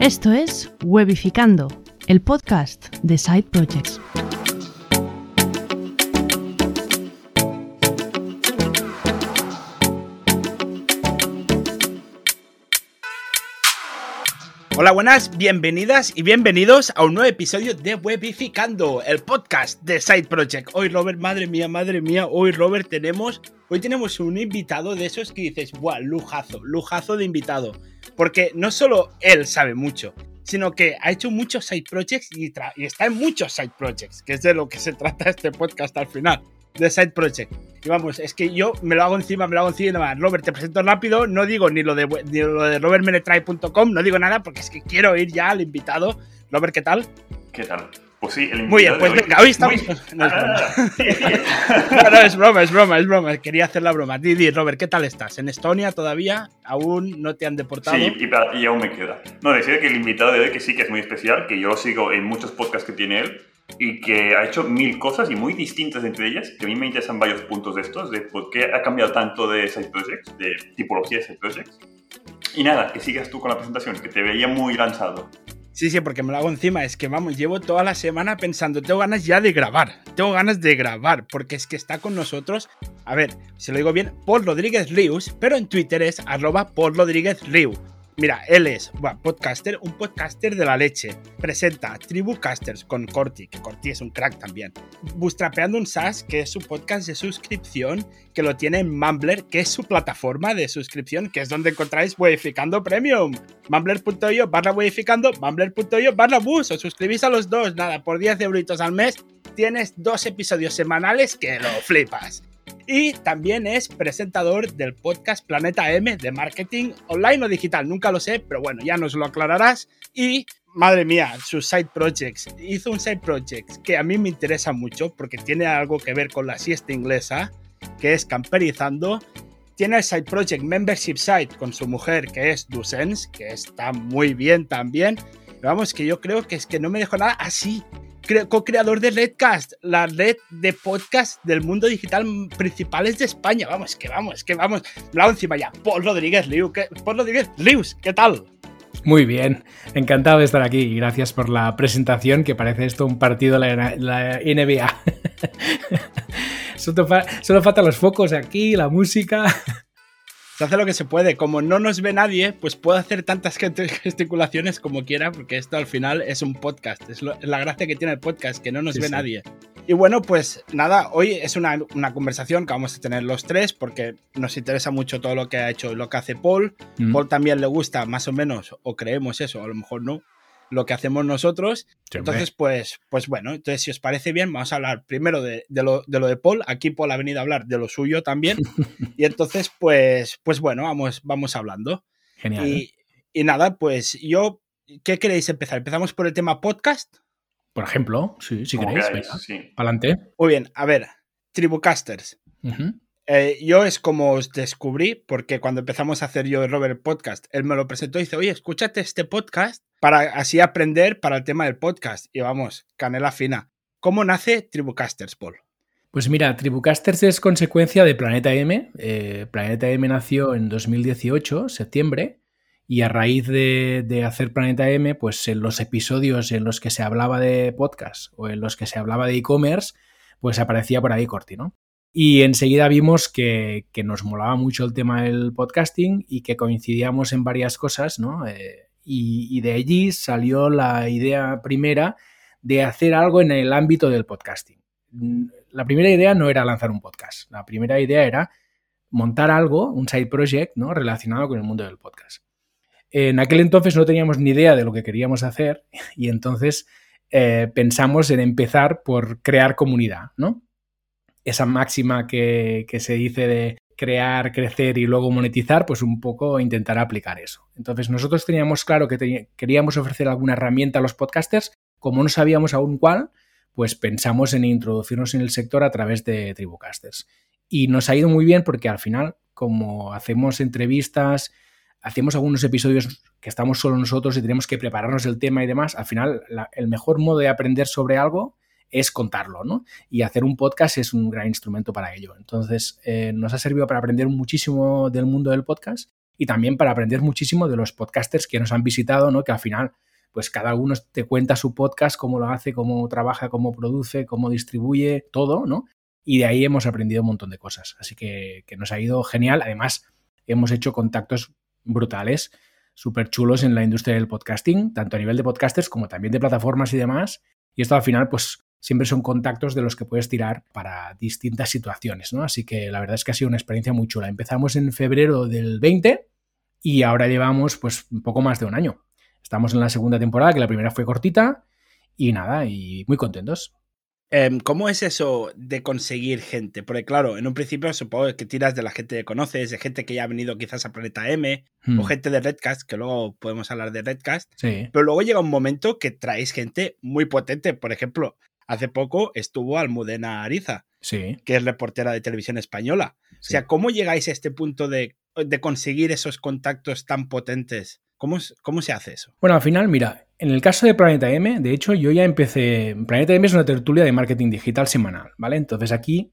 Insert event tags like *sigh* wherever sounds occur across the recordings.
Esto es Webificando, el podcast de Side Projects. Hola, buenas, bienvenidas y bienvenidos a un nuevo episodio de Webificando, el podcast de Side Project. Hoy, Robert, madre mía, madre mía, hoy, Robert, tenemos, hoy tenemos un invitado de esos que dices, ¡buah, lujazo, lujazo de invitado! Porque no solo él sabe mucho, sino que ha hecho muchos side projects y, y, está en muchos side projects, que es de lo que se *laughs* trata este podcast al final, de side project. Y vamos, es que yo me lo hago encima, me lo hago encima. Robert, te presento rápido, no digo ni lo de, ni lo de robertmenetrai.com, no digo nada porque es que quiero ir ya al invitado. Robert, ¿qué tal? ¿Qué tal? Pues sí, el Muy bien, pues venga, hoy estamos. Muy... No, es broma. no, no, es broma, es broma, es broma. Quería hacer la broma. Didi, Robert, ¿qué tal estás? ¿En Estonia todavía? ¿Aún no te han deportado? Sí, y, y aún me queda. No, decir que el invitado de hoy, que sí que es muy especial, que yo lo sigo en muchos podcasts que tiene él, y que ha hecho mil cosas y muy distintas entre ellas, que a mí me interesan varios puntos de estos, de por qué ha cambiado tanto de side projects, de tipología de side projects. Y nada, que sigas tú con la presentación, que te veía muy lanzado. Sí, sí, porque me lo hago encima. Es que vamos, llevo toda la semana pensando, tengo ganas ya de grabar. Tengo ganas de grabar, porque es que está con nosotros. A ver, si lo digo bien, Paul Rodríguez Rius, pero en Twitter es arroba Paul Rodríguez Riu. Mira, él es bueno, podcaster, un podcaster de la leche. Presenta Tribucasters con Corti, que Corti es un crack también. Bootstrapeando un SaaS, que es su podcast de suscripción, que lo tiene en Mumbler, que es su plataforma de suscripción, que es donde encontráis Webificando Premium. Mumbler.io barra Webificando, Mumbler.io barra Bus. Os suscribís a los dos, nada, por 10 euritos al mes. Tienes dos episodios semanales que lo flipas. Y también es presentador del podcast Planeta M de marketing online o digital. Nunca lo sé, pero bueno, ya nos lo aclararás. Y madre mía, sus side projects. Hizo un side project que a mí me interesa mucho porque tiene algo que ver con la siesta inglesa, que es camperizando. Tiene el side project Membership Site con su mujer, que es Dusens, que está muy bien también. Vamos, que yo creo que es que no me dejo nada así co-creador de Redcast, la red de podcast del mundo digital principales de España. Vamos, que vamos, que vamos. Blau encima ya. Paul Rodríguez Liu. Paul Rodríguez Lius, ¿qué tal? Muy bien, encantado de estar aquí y gracias por la presentación que parece esto un partido de la, la NBA. *laughs* solo, solo faltan los focos aquí, la música. Se hace lo que se puede. Como no nos ve nadie, pues puedo hacer tantas *laughs* gesticulaciones como quiera, porque esto al final es un podcast. Es, lo, es la gracia que tiene el podcast, que no nos sí, ve sí. nadie. Y bueno, pues nada, hoy es una, una, conversación que vamos a tener los tres, porque nos interesa mucho todo lo que ha hecho, lo que hace Paul. Mm. Paul también le gusta más o menos, o creemos eso, a lo mejor no, lo que hacemos nosotros. Sí, entonces, pues, pues bueno, entonces si os parece bien, vamos a hablar primero de, de, lo, de, lo, de Paul. Aquí Paul ha venido a hablar de lo suyo también. *laughs* y entonces, pues, pues bueno, vamos, vamos hablando. Genial. Y, ¿eh? y, nada, pues yo, ¿qué queréis empezar? ¿Empezamos por el tema podcast? Por ejemplo, sí, si queréis, queráis, venga, sí. adelante. Muy bien, a ver, Tribucasters. Uh -huh. Eh, yo es como os descubrí, porque cuando empezamos a hacer yo el Robert Podcast, él me lo presentó y dice, oye, escúchate este podcast para así aprender para el tema del podcast. Y vamos, canela fina. ¿Cómo nace Tribucasters, Paul? Pues mira, Tribucasters es consecuencia de Planeta M. Eh, Planeta M nació en 2018, septiembre, y a raíz de, de, hacer Planeta M, pues en los episodios en los que se hablaba de podcast o en los que se hablaba de e-commerce, pues aparecía por ahí Corti, ¿no? Y enseguida vimos que, nos molaba mucho el tema del podcasting y que coincidíamos en varias cosas, ¿no? Eh, y, de allí salió la idea primera de hacer algo en el ámbito del podcasting. La primera idea no era lanzar un podcast, la primera idea era montar algo, un side project, ¿no? Relacionado con el mundo del podcast. En aquel entonces no teníamos ni idea de lo que queríamos hacer *laughs* y entonces eh, pensamos en empezar por crear comunidad, ¿no? Esa máxima que, que, se dice de crear, crecer y luego monetizar, pues un poco intentar aplicar eso. Entonces nosotros teníamos claro que queríamos ofrecer alguna herramienta a los podcasters, como no sabíamos aún cuál, pues pensamos en introducirnos en el sector a través de Tribucasters. Y nos ha ido muy bien porque al final, como hacemos entrevistas, hacemos algunos episodios que estamos solo nosotros y tenemos que prepararnos el tema y demás, al final el mejor modo de aprender sobre algo es contarlo, ¿no? Y hacer un podcast es un gran instrumento para ello. Entonces, eh, nos ha servido para aprender muchísimo del mundo del podcast y también para aprender muchísimo de los podcasters que nos han visitado, ¿no? Que al final, pues cada uno te cuenta su podcast, cómo lo hace, cómo trabaja, cómo produce, cómo distribuye, todo, ¿no? Y de ahí hemos aprendido un montón de cosas. Así que, que nos ha ido genial. Además, hemos hecho contactos brutales, súper chulos en la industria del podcasting, tanto a nivel de podcasters como también de plataformas y demás. Y esto al final, pues siempre son contactos de los que puedes tirar para distintas situaciones, ¿no? Así que la verdad es que ha sido una experiencia muy chula. Empezamos en febrero del 20 y ahora llevamos pues un poco más de un año. Estamos en la segunda temporada, que la primera fue cortita y nada, y muy contentos. Em, ¿Cómo es eso de conseguir gente? Porque claro, en un principio supongo que tiras de la gente que conoces, de gente que ya ha venido quizás a Planeta M, o Hmm. gente de Redcast, que luego podemos hablar de Redcast, Sí, pero luego llega un momento que traéis gente muy potente. Por ejemplo, hace poco estuvo Almudena Ariza, sí. que es reportera de televisión española. O sea, ¿cómo llegáis a este punto de, de conseguir esos contactos tan potentes? ¿Cómo, ¿Cómo se hace eso? Bueno, al final, mira, en el caso de Planeta M, de hecho, yo ya empecé. Planeta M es una tertulia de marketing digital semanal, ¿vale? Entonces aquí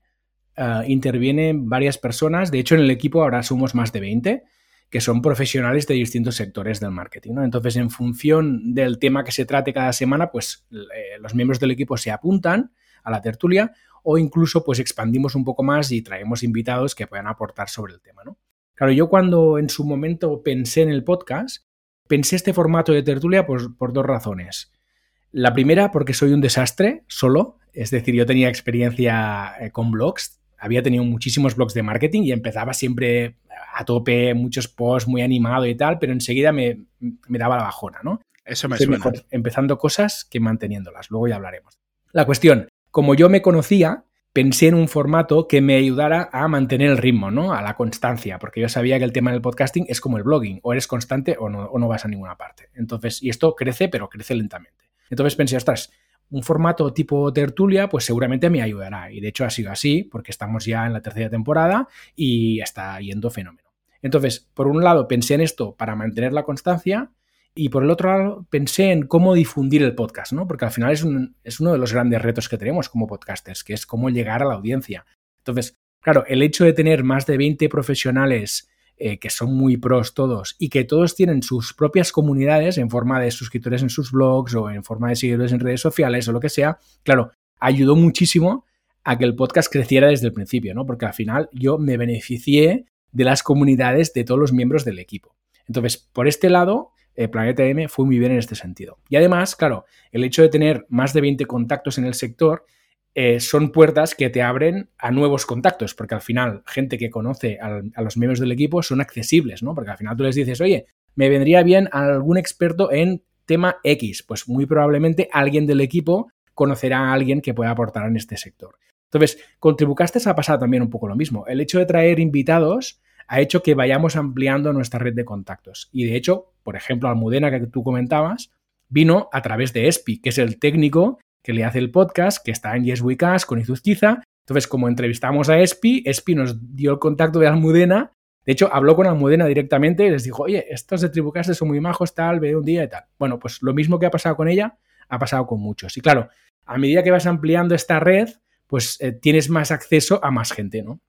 ah, intervienen varias personas. De hecho, en el equipo ahora somos más de 20 que son profesionales de distintos sectores del marketing, ¿no? Entonces, en función del tema que se trate cada semana, pues eh, los miembros del equipo se apuntan a la tertulia o incluso pues expandimos un poco más y traemos invitados que puedan aportar sobre el tema, ¿no? Claro, yo cuando en su momento pensé en el podcast, pensé este formato de tertulia por, por dos razones. La primera, porque soy un desastre solo, es decir, yo tenía experiencia eh, con blogs, había tenido muchísimos blogs de marketing y empezaba siempre a tope, muchos posts, muy animado y tal, pero enseguida me, me daba la bajona, ¿no? Eso me suena. mejor empezando cosas que manteniéndolas, luego ya hablaremos. La cuestión, como yo me conocía, pensé en un formato que me ayudara a mantener el ritmo, ¿no? A la constancia, porque yo sabía que el tema del podcasting es como el blogging, o eres constante o no, o no vas a ninguna parte. Entonces, y esto crece, pero crece lentamente. Entonces pensé, ostras, un formato tipo tertulia, pues seguramente me ayudará. Y de hecho ha sido así, porque estamos ya en la tercera temporada y está yendo fenómeno. Entonces, por un lado, pensé en esto para mantener la constancia y por el otro lado, pensé en cómo difundir el podcast, ¿no? Porque al final es, es uno de los grandes retos que tenemos como podcasters, que es cómo llegar a la audiencia. Entonces, claro, el hecho de tener más de 20 profesionales eh, que son muy pros todos y que todos tienen sus propias comunidades en forma de suscriptores en sus blogs o en forma de seguidores en redes sociales o lo que sea, claro, ayudó muchísimo a que el podcast creciera desde el principio, ¿no? Porque al final yo me beneficié de las comunidades de todos los miembros del equipo. Entonces, por este lado, eh, Planeta M fue muy bien en este sentido. Y además, claro, el hecho de tener más de 20 contactos en el sector eh, son puertas que te abren a nuevos contactos, porque al final, gente que conoce a los miembros del equipo son accesibles, ¿no? Porque al final tú les dices, oye, me vendría bien algún experto en tema X. Pues muy probablemente alguien del equipo conocerá a alguien que pueda aportar en este sector. Entonces, con Tribucastes ha pasado también un poco lo mismo. El hecho de traer invitados ha hecho que vayamos ampliando nuestra red de contactos. Y de hecho, por ejemplo, Almudena, que tú comentabas, vino a través de Espi, que es el técnico que le hace el podcast, que está en Yes We con Izuzquiza. Entonces, como entrevistamos a Espi, Espi nos dio el contacto de Almudena. De hecho, habló con Almudena directamente y les dijo, oye, estos de Tribucast son muy majos, tal, ve un día y tal. Bueno, pues lo mismo que ha pasado con ella, ha pasado con muchos. Y claro, a medida que vas ampliando esta red, pues eh, tienes más acceso a más gente, ¿no?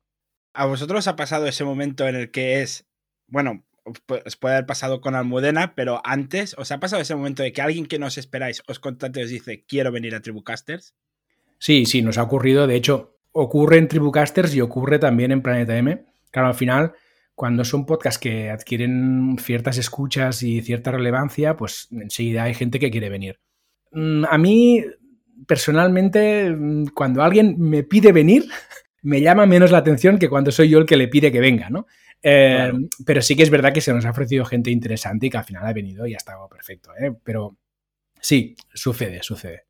¿A vosotros ha pasado ese momento en el que es, bueno, os puede haber pasado con Almudena, pero antes, ¿os ha pasado ese momento de que alguien que no os esperáis os contacte y os dice, quiero venir a Tribucasters? Sí, sí, nos ha ocurrido. De hecho, ocurre en Tribucasters y ocurre también en Planeta M. Claro, al final, cuando son podcasts que adquieren ciertas escuchas y cierta relevancia, pues enseguida hay gente que quiere venir. Mm, A mí, personalmente, mm, cuando alguien me pide venir, *laughs* me llama menos la atención que cuando soy yo el que le pide que venga, ¿no? Eh, Claro. Pero sí que es verdad que se nos ha ofrecido gente interesante y que al final ha venido y ha estado perfecto, ¿eh? Pero sí, sucede, sucede.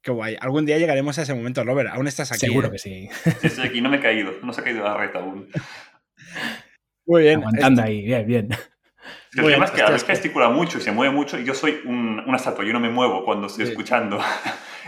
Qué guay. Algún día llegaremos a ese momento, Robert. Aún estás aquí. Seguro ¿eh? que sí. Sí, estoy aquí, no me he caído, no se ha caído la red aún. Muy bien. Aguantando Este- ahí, bien, bien. El Muy tema bien, es que a veces gesticula mucho y se mueve mucho y yo soy un- una estatua, yo no me muevo cuando estoy Sí. escuchando.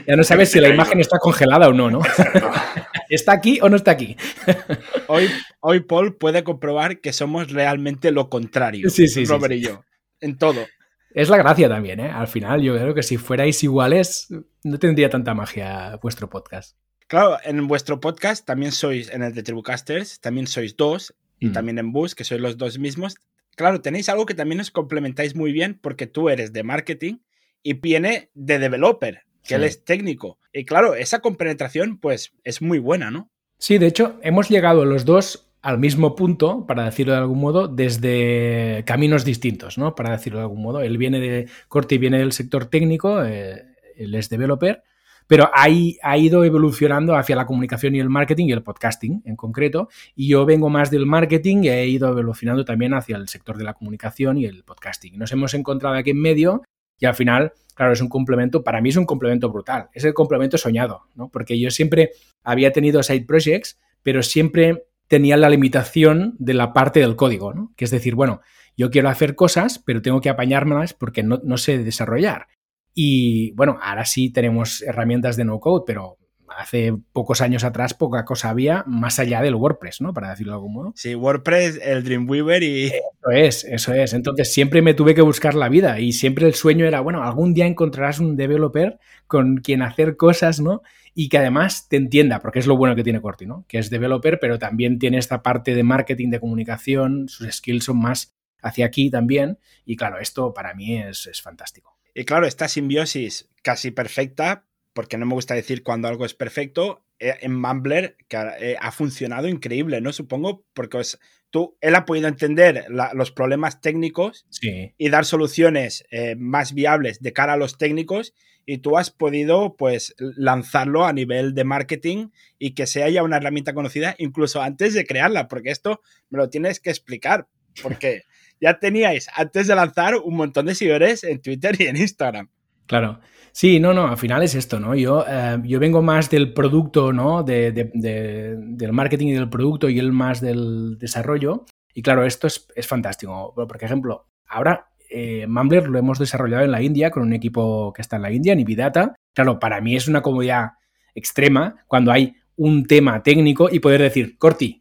Ya no sabes si la imagen está congelada o no, ¿no? Exacto. *laughs* ¿Está aquí o no está aquí? *laughs* Hoy, hoy Paul puede comprobar que somos realmente lo contrario. Sí, sí, sí, Robert sí. y yo. En todo. Es la gracia también, ¿eh? Al final, yo creo que si fuerais iguales, no tendría tanta magia vuestro podcast. Claro, en vuestro podcast también sois, en el de Tribucasters, también sois dos, y Mm. también en Bus, que sois los dos mismos. claro, tenéis algo que también os complementáis muy bien porque tú eres de marketing y viene de developer, que él es técnico. Y claro, esa compenetración pues es muy buena, ¿no? Sí, de hecho, hemos llegado los dos al mismo punto, para decirlo de algún modo, desde caminos distintos, ¿no? Para decirlo de algún modo. Él viene de Corti, viene del sector técnico, eh, él es developer, pero ha, ha ido evolucionando hacia la comunicación y el marketing y el podcasting en concreto. Y yo vengo más del marketing y he ido evolucionando también hacia el sector de la comunicación y el podcasting. Nos hemos encontrado aquí en medio y al final, claro, es un complemento, para mí es un complemento brutal, es el complemento soñado, ¿no? Porque yo siempre había tenido side projects, pero siempre tenía la limitación de la parte del código, ¿no? Que es decir, bueno, yo quiero hacer cosas, pero tengo que apañármelas porque no, no sé desarrollar. Y bueno, ahora sí tenemos herramientas de no code, pero hace pocos años atrás poca cosa había más allá del WordPress, ¿no? Para decirlo de algún modo. Sí, WordPress, el Dreamweaver y... Eso es, eso es. Entonces siempre me tuve que buscar la vida y siempre el sueño era, bueno, algún día encontrarás un developer con quien hacer cosas, ¿no? Y que además te entienda, porque es lo bueno que tiene Corti, ¿no? Que es developer, pero también tiene esta parte de marketing, de comunicación, sus skills son más hacia aquí también. Y claro, esto para mí es, es fantástico. Y claro, esta simbiosis casi perfecta porque no me gusta decir cuando algo es perfecto, eh, en Mumbler que eh, ha funcionado increíble, ¿no? Supongo, porque tú, él ha podido entender los problemas técnicos y dar soluciones eh, más viables de cara a los técnicos y tú has podido, pues, lanzarlo a nivel de marketing y que sea ya una herramienta conocida incluso antes de crearla, porque esto me lo tienes que explicar, porque *laughs* ya teníais antes de lanzar un montón de seguidores en Twitter y en Instagram. Claro. Sí, no, no, al final es esto, ¿no? Yo, eh, yo vengo más del producto, ¿no? De, del marketing y del producto y él más del desarrollo. Y claro, esto es, fantástico. Por ejemplo, ahora eh, Mumbler lo hemos desarrollado en la India con un equipo que está en la India, Nividata. Claro, para mí es una comodidad extrema cuando hay un tema técnico y poder decir, Corti,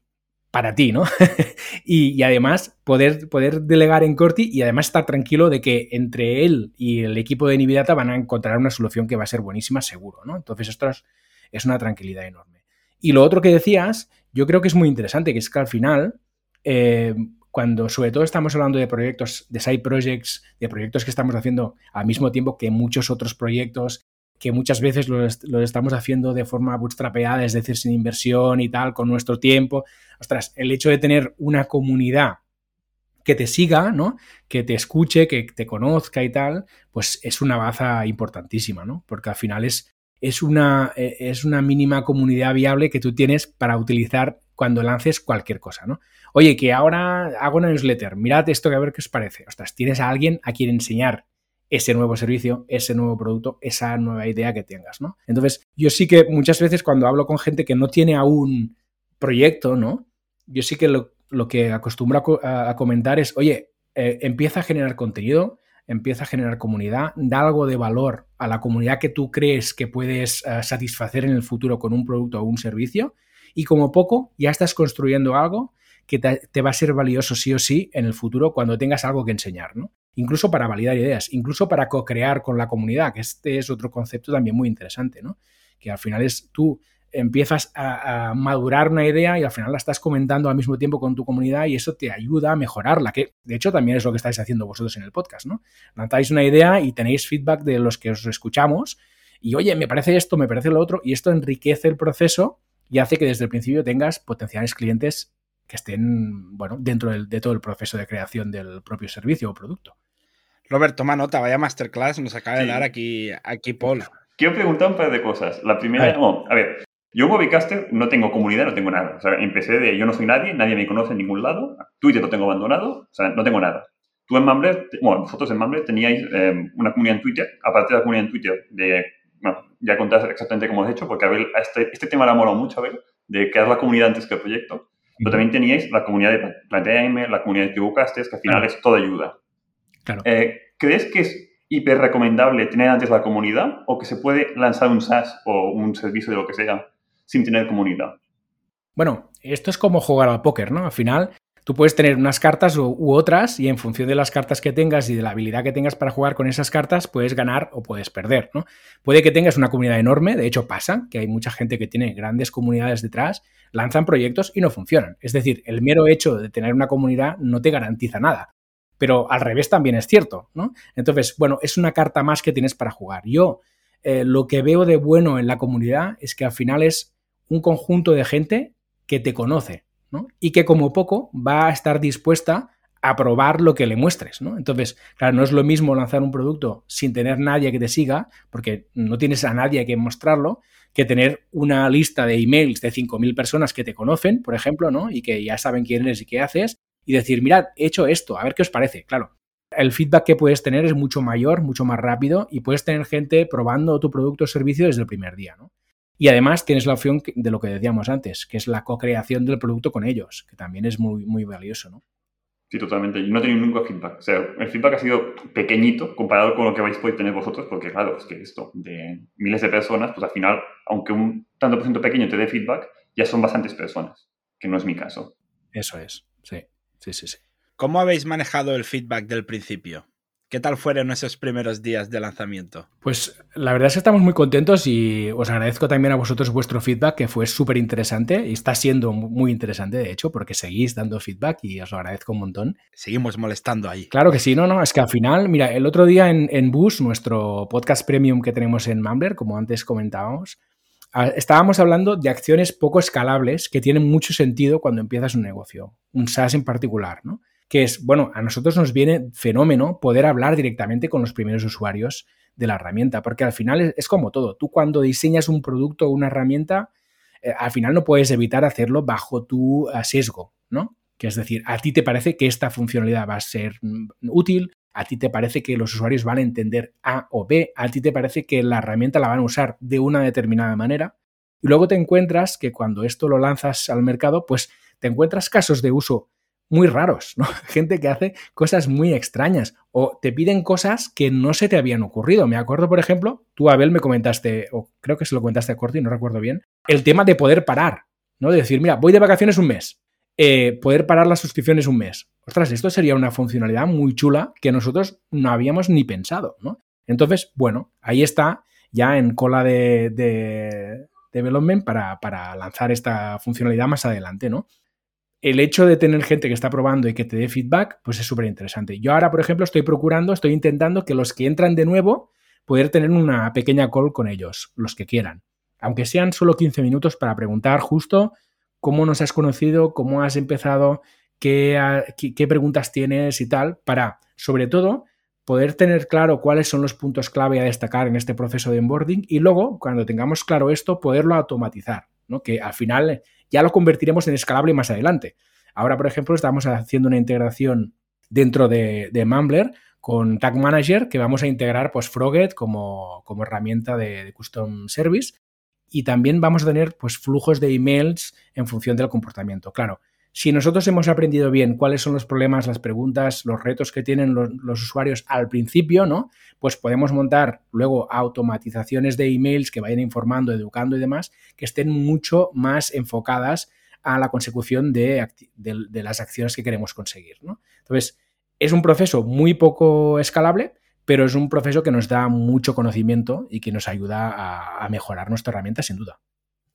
para ti, ¿no? *laughs* y, además poder, poder delegar en Corti y además estar tranquilo de que entre él y el equipo de Nividata van a encontrar una solución que va a ser buenísima, seguro, ¿no? Entonces esto es, una tranquilidad enorme. Y lo otro que decías, yo creo que es muy interesante, que es que al final, eh, cuando sobre todo estamos hablando de proyectos, de side projects, de proyectos que estamos haciendo al mismo tiempo que muchos otros proyectos que muchas veces lo, estamos haciendo de forma bootstrapeada, es decir, sin inversión y tal, con nuestro tiempo. Ostras, el hecho de tener una comunidad que te siga, ¿no? Que te escuche, que te conozca y tal, pues es una baza importantísima, ¿no? Porque al final es, es, una, e, es una mínima comunidad viable que tú tienes para utilizar cuando lances cualquier cosa, ¿no? Oye, que ahora hago una newsletter, mirad esto que a ver qué os parece. Ostras, tienes a alguien a quien enseñar ese nuevo servicio, ese nuevo producto, esa nueva idea que tengas, ¿no? Entonces, yo sí que muchas veces cuando hablo con gente que no tiene aún proyecto, ¿no? Yo sí que lo, que acostumbro a, comentar es, oye, eh, empieza a generar contenido, empieza a generar comunidad, da algo de valor a la comunidad que tú crees que puedes eh, satisfacer en el futuro con un producto o un servicio y como poco ya estás construyendo algo que te, te, va a ser valioso sí o sí en el futuro cuando tengas algo que enseñar, ¿no? Incluso para validar ideas, incluso para co-crear con la comunidad, que este es otro concepto también muy interesante, ¿no? Que al final es tú empiezas a, madurar una idea y al final la estás comentando al mismo tiempo con tu comunidad y eso te ayuda a mejorarla, que de hecho también es lo que estáis haciendo vosotros en el podcast, ¿no? Lanzáis una idea y tenéis feedback de los que os escuchamos y oye, me parece esto, me parece lo otro y esto enriquece el proceso y hace que desde el principio tengas potenciales clientes que estén, bueno, dentro de todo el proceso de creación del propio servicio o producto. Robert, toma nota, vaya masterclass nos acaba de dar aquí, aquí Paul. Quiero preguntar un par de cosas. La primera, a ver, yo en Webcaster no tengo comunidad, no tengo nada. O sea, empecé de yo no soy nadie, nadie me conoce en ningún lado. Twitter lo tengo abandonado, o sea, no tengo nada. Tú en Mumbler, bueno, vosotros en Mumbler teníais eh, una comunidad en Twitter, aparte de la comunidad en Twitter, de, bueno, ya contás exactamente cómo has hecho, porque a ver, este, este tema le ha molado mucho, a ver, de crear la comunidad antes que el proyecto. Pero también teníais la comunidad de Planeta la comunidad de Webcasters, que al final es toda ayuda. Eh, ¿Crees que es hiper recomendable tener antes la comunidad o que se puede lanzar un SaaS o un servicio de lo que sea sin tener comunidad? Bueno, esto es como jugar al póker, ¿no? Al final, tú puedes tener unas cartas u, otras y en función de las cartas que tengas y de la habilidad que tengas para jugar con esas cartas, puedes ganar o puedes perder, ¿no? Puede que tengas una comunidad enorme, de hecho pasa, que hay mucha gente que tiene grandes comunidades detrás, lanzan proyectos y no funcionan. Es decir, el mero hecho de tener una comunidad no te garantiza nada pero al revés también es cierto, ¿no? Entonces, bueno, es una carta más que tienes para jugar. Yo eh, lo que veo de bueno en la comunidad es que al final es un conjunto de gente que te conoce, Y que como poco va a estar dispuesta a probar lo que le muestres, ¿no? Entonces, claro, no es lo mismo lanzar un producto sin tener nadie que te siga, porque no tienes a nadie que mostrarlo, que tener una lista de emails de 5.000 personas que te conocen, por ejemplo, ¿no? Y que ya saben quién eres y qué haces, y decir, mirad, he hecho esto, a ver qué os parece. Claro, el feedback que puedes tener es mucho mayor, mucho más rápido, y puedes tener gente probando tu producto o servicio desde el primer día, ¿no? Y además tienes la opción de lo que decíamos antes, que es la co-creación del producto con ellos, que también es muy, muy valioso, ¿no? Sí, totalmente. Yo no he tenido nunca feedback. O sea, el feedback ha sido pequeñito comparado con lo que vais a poder tener vosotros, porque claro, es que esto de miles de personas, pues al final, aunque un tanto por ciento pequeño te dé feedback, ya son bastantes personas, que no es mi caso. Eso es, sí, sí, sí, sí. ¿Cómo habéis manejado el feedback del principio? ¿Qué tal fueron esos primeros días de lanzamiento? Pues la verdad es que estamos muy contentos y os agradezco también a vosotros vuestro feedback, que fue súper interesante y está siendo muy interesante, de hecho, porque seguís dando feedback y os lo agradezco un montón. Seguimos molestando ahí. Claro que sí, no, no, es que al final, mira, el otro día en, en Bus, nuestro podcast premium que tenemos en Mumbler, como antes comentábamos, ah, estábamos hablando de acciones poco escalables que tienen mucho sentido cuando empiezas un negocio, un SaaS en particular, ¿no? Que es, bueno, a nosotros nos viene fenómeno poder hablar directamente con los primeros usuarios de la herramienta, porque al final es, como todo, tú cuando diseñas un producto o una herramienta, eh, al final no puedes evitar hacerlo bajo tu eh, sesgo, ¿no? Que es decir, a ti te parece que esta funcionalidad va a ser mm, útil, a ti te parece que los usuarios van a entender A o B, a ti te parece que la herramienta la van a usar de una determinada manera, y luego te encuentras que cuando esto lo lanzas al mercado, pues te encuentras casos de uso muy raros, ¿no? *laughs* Gente que hace cosas muy extrañas o te piden cosas que no se te habían ocurrido. Me acuerdo, por ejemplo, tú, Abel, me comentaste, o creo que se lo comentaste a Corti, no recuerdo bien, el tema de poder parar, ¿no? De decir, mira, voy de vacaciones un mes, eh, poder parar las suscripciones un mes. Ostras, esto sería una funcionalidad muy chula que nosotros no habíamos ni pensado, ¿no? Entonces, bueno, ahí está, ya en cola de, de development para, para lanzar esta funcionalidad más adelante, ¿no? El hecho de tener gente que está probando y que te dé feedback, pues es súper interesante. Yo ahora, por ejemplo, estoy procurando, estoy intentando que los que entran de nuevo, poder tener una pequeña call con ellos, los que quieran. Aunque sean solo 15 minutos para preguntar justo cómo nos has conocido, cómo has empezado, qué, qué preguntas tienes y tal, para, sobre todo, poder tener claro cuáles son los puntos clave a destacar en este proceso de onboarding y luego, cuando tengamos claro esto, poderlo automatizar, ¿no? Que al final ya lo convertiremos en escalable más adelante. Ahora, por ejemplo, estamos haciendo una integración dentro de, de Mumbler con Tag Manager que vamos a integrar pues Froget como, como herramienta de, custom service y también vamos a tener pues flujos de emails en función del comportamiento. Claro, si nosotros hemos aprendido bien cuáles son los problemas, las preguntas, los retos que tienen los, usuarios al principio, ¿no? Pues podemos montar luego automatizaciones de emails que vayan informando, educando y demás, que estén mucho más enfocadas a la consecución de, las acciones que queremos conseguir. Entonces, es un proceso muy poco escalable, pero es un proceso que nos da mucho conocimiento y que nos ayuda a mejorar nuestra herramienta sin duda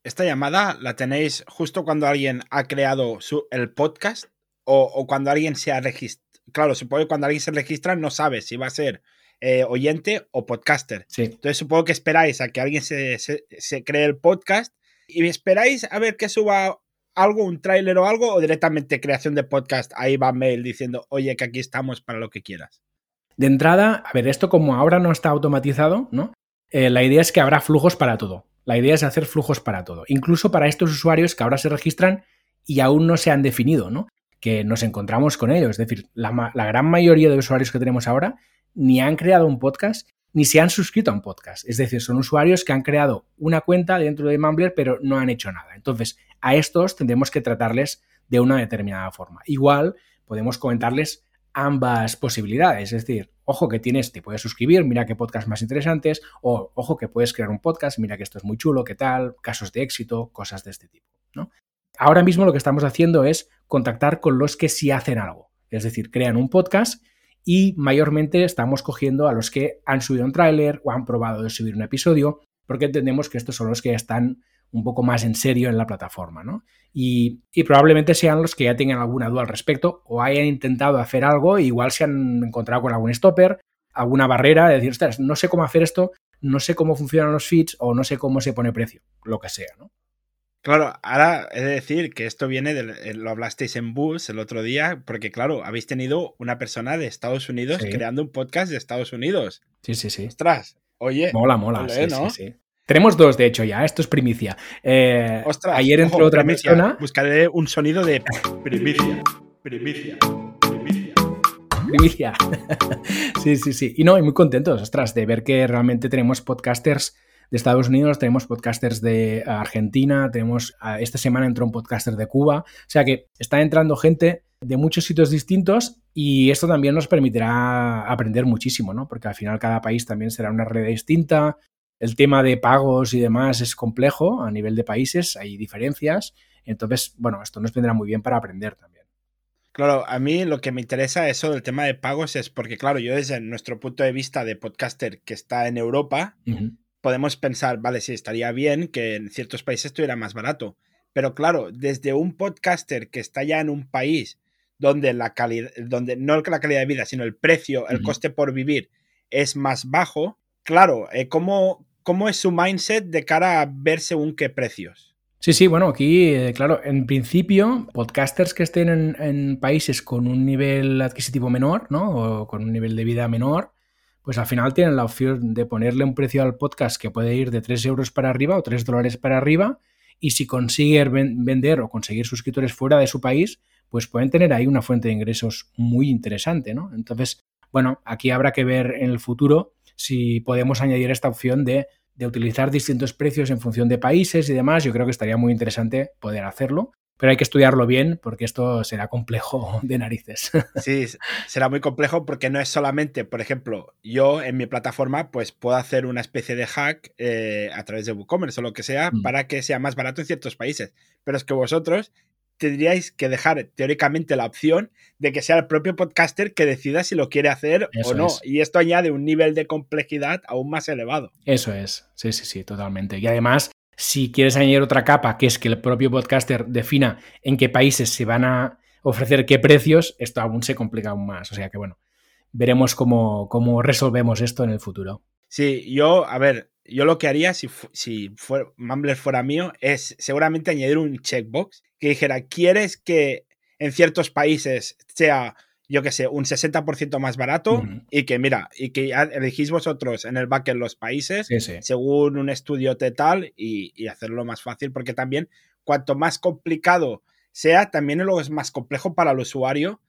esta llamada la tenéis justo cuando alguien ha creado su, el podcast o, o, cuando alguien se ha registrado. Claro, supongo que cuando alguien se registra no sabe si va a ser eh, oyente o podcaster. Sí. Entonces supongo que esperáis a que alguien se, se, se cree el podcast y esperáis a ver que suba algo, un tráiler o algo, o directamente creación de podcast, ahí va mail diciendo, oye, que aquí estamos para lo que quieras. De entrada, a ver, esto como ahora no está automatizado, ¿no? Eh, la idea es que habrá flujos para todo. La idea es hacer flujos para todo, incluso para estos usuarios que ahora se registran y aún no se han definido, ¿no? Que nos encontramos con ellos. Es decir, la, gran mayoría de usuarios que tenemos ahora ni han creado un podcast ni se han suscrito a un podcast. Es decir, son usuarios que han creado una cuenta dentro de Mumbler, pero no han hecho nada. Entonces, a estos tendremos que tratarles de una determinada forma. Igual podemos comentarles ambas posibilidades. Es decir, ojo que tienes, te puedes suscribir, mira qué podcast más interesantes, o ojo que puedes crear un podcast, mira que esto es muy chulo, qué tal, casos de éxito, cosas de este tipo. ¿no? Ahora mismo lo que estamos haciendo es contactar con los que sí hacen algo. Es decir, crean un podcast y mayormente estamos cogiendo a los que han subido un tráiler o han probado de subir un episodio, porque entendemos que estos son los que están un poco más en serio en la plataforma, ¿no? Y, probablemente sean los que ya tengan alguna duda al respecto o hayan intentado hacer algo e igual se han encontrado con algún stopper, alguna barrera, de decir, ostras, no sé cómo hacer esto, no sé cómo funcionan los feeds o no sé cómo se pone precio, lo que sea, ¿no? Claro, ahora he de decir que esto viene de, lo hablasteis en Bus el otro día, porque claro, habéis tenido una persona de Estados Unidos creando un podcast de Estados Unidos. Sí, sí, sí. Ostras, oye. Mola, mola, sí, sí, sí. Tenemos dos, de hecho, ya. Esto es primicia. Eh, Ostras, ayer entró otra persona. Buscaré un sonido de primicia. Primicia. Primicia. Primicia. *laughs* sí, sí, sí. Y no, y muy contentos, ostras, de ver que realmente tenemos podcasters de Estados Unidos, tenemos podcasters de Argentina, tenemos esta semana entró un podcaster de Cuba, o sea que está entrando gente de muchos sitios distintos y esto también nos permitirá aprender muchísimo, ¿no? Porque al final cada país también será una red distinta, el tema de pagos y demás es complejo a nivel de países, hay diferencias, entonces, bueno, esto nos vendrá muy bien para aprender también. Claro, a mí lo que me interesa eso del tema de pagos es porque, claro, yo desde nuestro punto de vista de podcaster que está en Europa, podemos pensar, vale, sí, estaría bien que en ciertos países estuviera más barato. Pero claro, desde un podcaster que está ya en un país donde la calidad, donde no la calidad de vida, sino el precio, el coste por vivir es más bajo, claro, eh, ¿cómo, ¿cómo, es su mindset de cara a ver según qué precios? Sí, sí, bueno, aquí, eh, claro, en principio, podcasters que estén en, países con un nivel adquisitivo menor, ¿no? O con un nivel de vida menor, pues al final tienen la opción de ponerle un precio al podcast que puede ir de 3 euros para arriba o 3 dólares para arriba y si consiguen vender o conseguir suscriptores fuera de su país, pues pueden tener ahí una fuente de ingresos muy interesante, ¿no? Entonces, bueno, aquí habrá que ver en el futuro si podemos añadir esta opción de, de utilizar distintos precios en función de países y demás. Yo creo que estaría muy interesante poder hacerlo pero hay que estudiarlo bien porque esto será complejo *laughs* de narices. Sí, será muy complejo porque no es solamente, por ejemplo, yo en mi plataforma pues puedo hacer una especie de hack eh, a través de WooCommerce o lo que sea mm. para que sea más barato en ciertos países, pero es que vosotros tendríais que dejar teóricamente la opción de que sea el propio podcaster que decida si lo quiere hacer o no. Y esto añade un nivel de complejidad aún más elevado. Eso es, sí, sí, sí, totalmente. Y además si quieres añadir otra capa, que es que el propio podcaster defina en qué países se van a ofrecer qué precios, esto aún se complica aún más. O sea que bueno, veremos cómo, cómo resolvemos esto en el futuro. Sí, yo, a ver, yo lo que haría si, si fuera, Mumbler fuera mío es seguramente añadir un checkbox que dijera, ¿quieres que en ciertos países sea yo que sé, un 60% más barato y que, mira, y que elegís vosotros en el backend los países según un estudio tal y, y, hacerlo más fácil, porque también cuanto más complicado sea, también luego es más complejo para el usuario.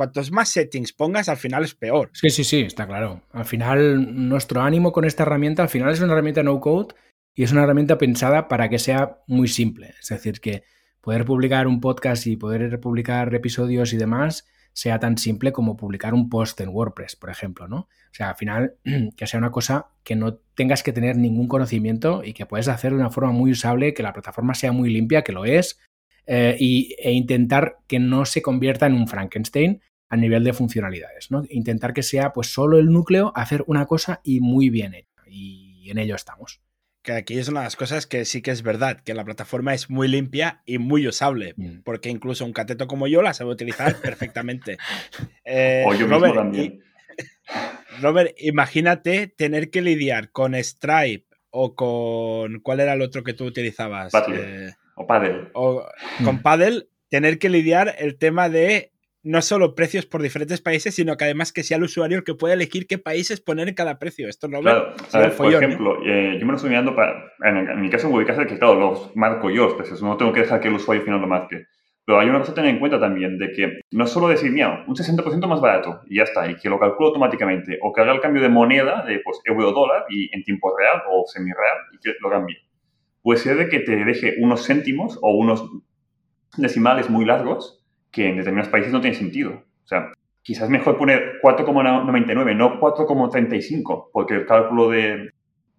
Cuantos más settings pongas, al final es peor. Sí, sí, sí, está claro. Al final, nuestro ánimo con esta herramienta, al final es una herramienta no code y es una herramienta pensada para que sea muy simple. Es decir, que poder publicar un podcast y poder publicar episodios y demás sea tan simple como publicar un post en WordPress, por ejemplo, ¿no? O sea, al final, *clears throat* que sea una cosa que no tengas que tener ningún conocimiento y que puedes hacer de una forma muy usable, que la plataforma sea muy limpia, que lo es, eh, y, e intentar que no se convierta en un Frankenstein a nivel de funcionalidades, ¿no? Intentar que sea pues solo el núcleo, hacer una cosa y muy bien hecha. Y en ello estamos que aquí es una de las cosas que sí que es verdad, que la plataforma es muy limpia y muy usable, mm. porque incluso un cateto como yo la sabe utilizar *laughs* perfectamente. *laughs* Eh, o yo Robert, también. *laughs* Robert, imagínate tener que lidiar con Stripe o con... ¿Cuál era el otro que tú utilizabas? Eh, o Paddle. O con Paddle, tener que lidiar el tema de no solo precios por diferentes países, sino que además que sea el usuario el que pueda elegir qué países poner en cada precio. Esto no claro, Por ejemplo, eh, yo me lo estoy mirando para, en, mi caso en Webcaster, que claro, los marco yo los no tengo que dejar que el usuario final lo marque. Pero hay una cosa a tener en cuenta también, de que no solo decir, mira, un 60% más barato y ya está, y que lo calculo automáticamente, o que haga el cambio de moneda de pues, euro-dólar y en tiempo real o semi-real y que lo cambie. Puede ser de que te deje unos céntimos o unos decimales muy largos que en determinados países no tiene sentido. O sea, quizás mejor poner 4,99, no 4,35, porque el cálculo de,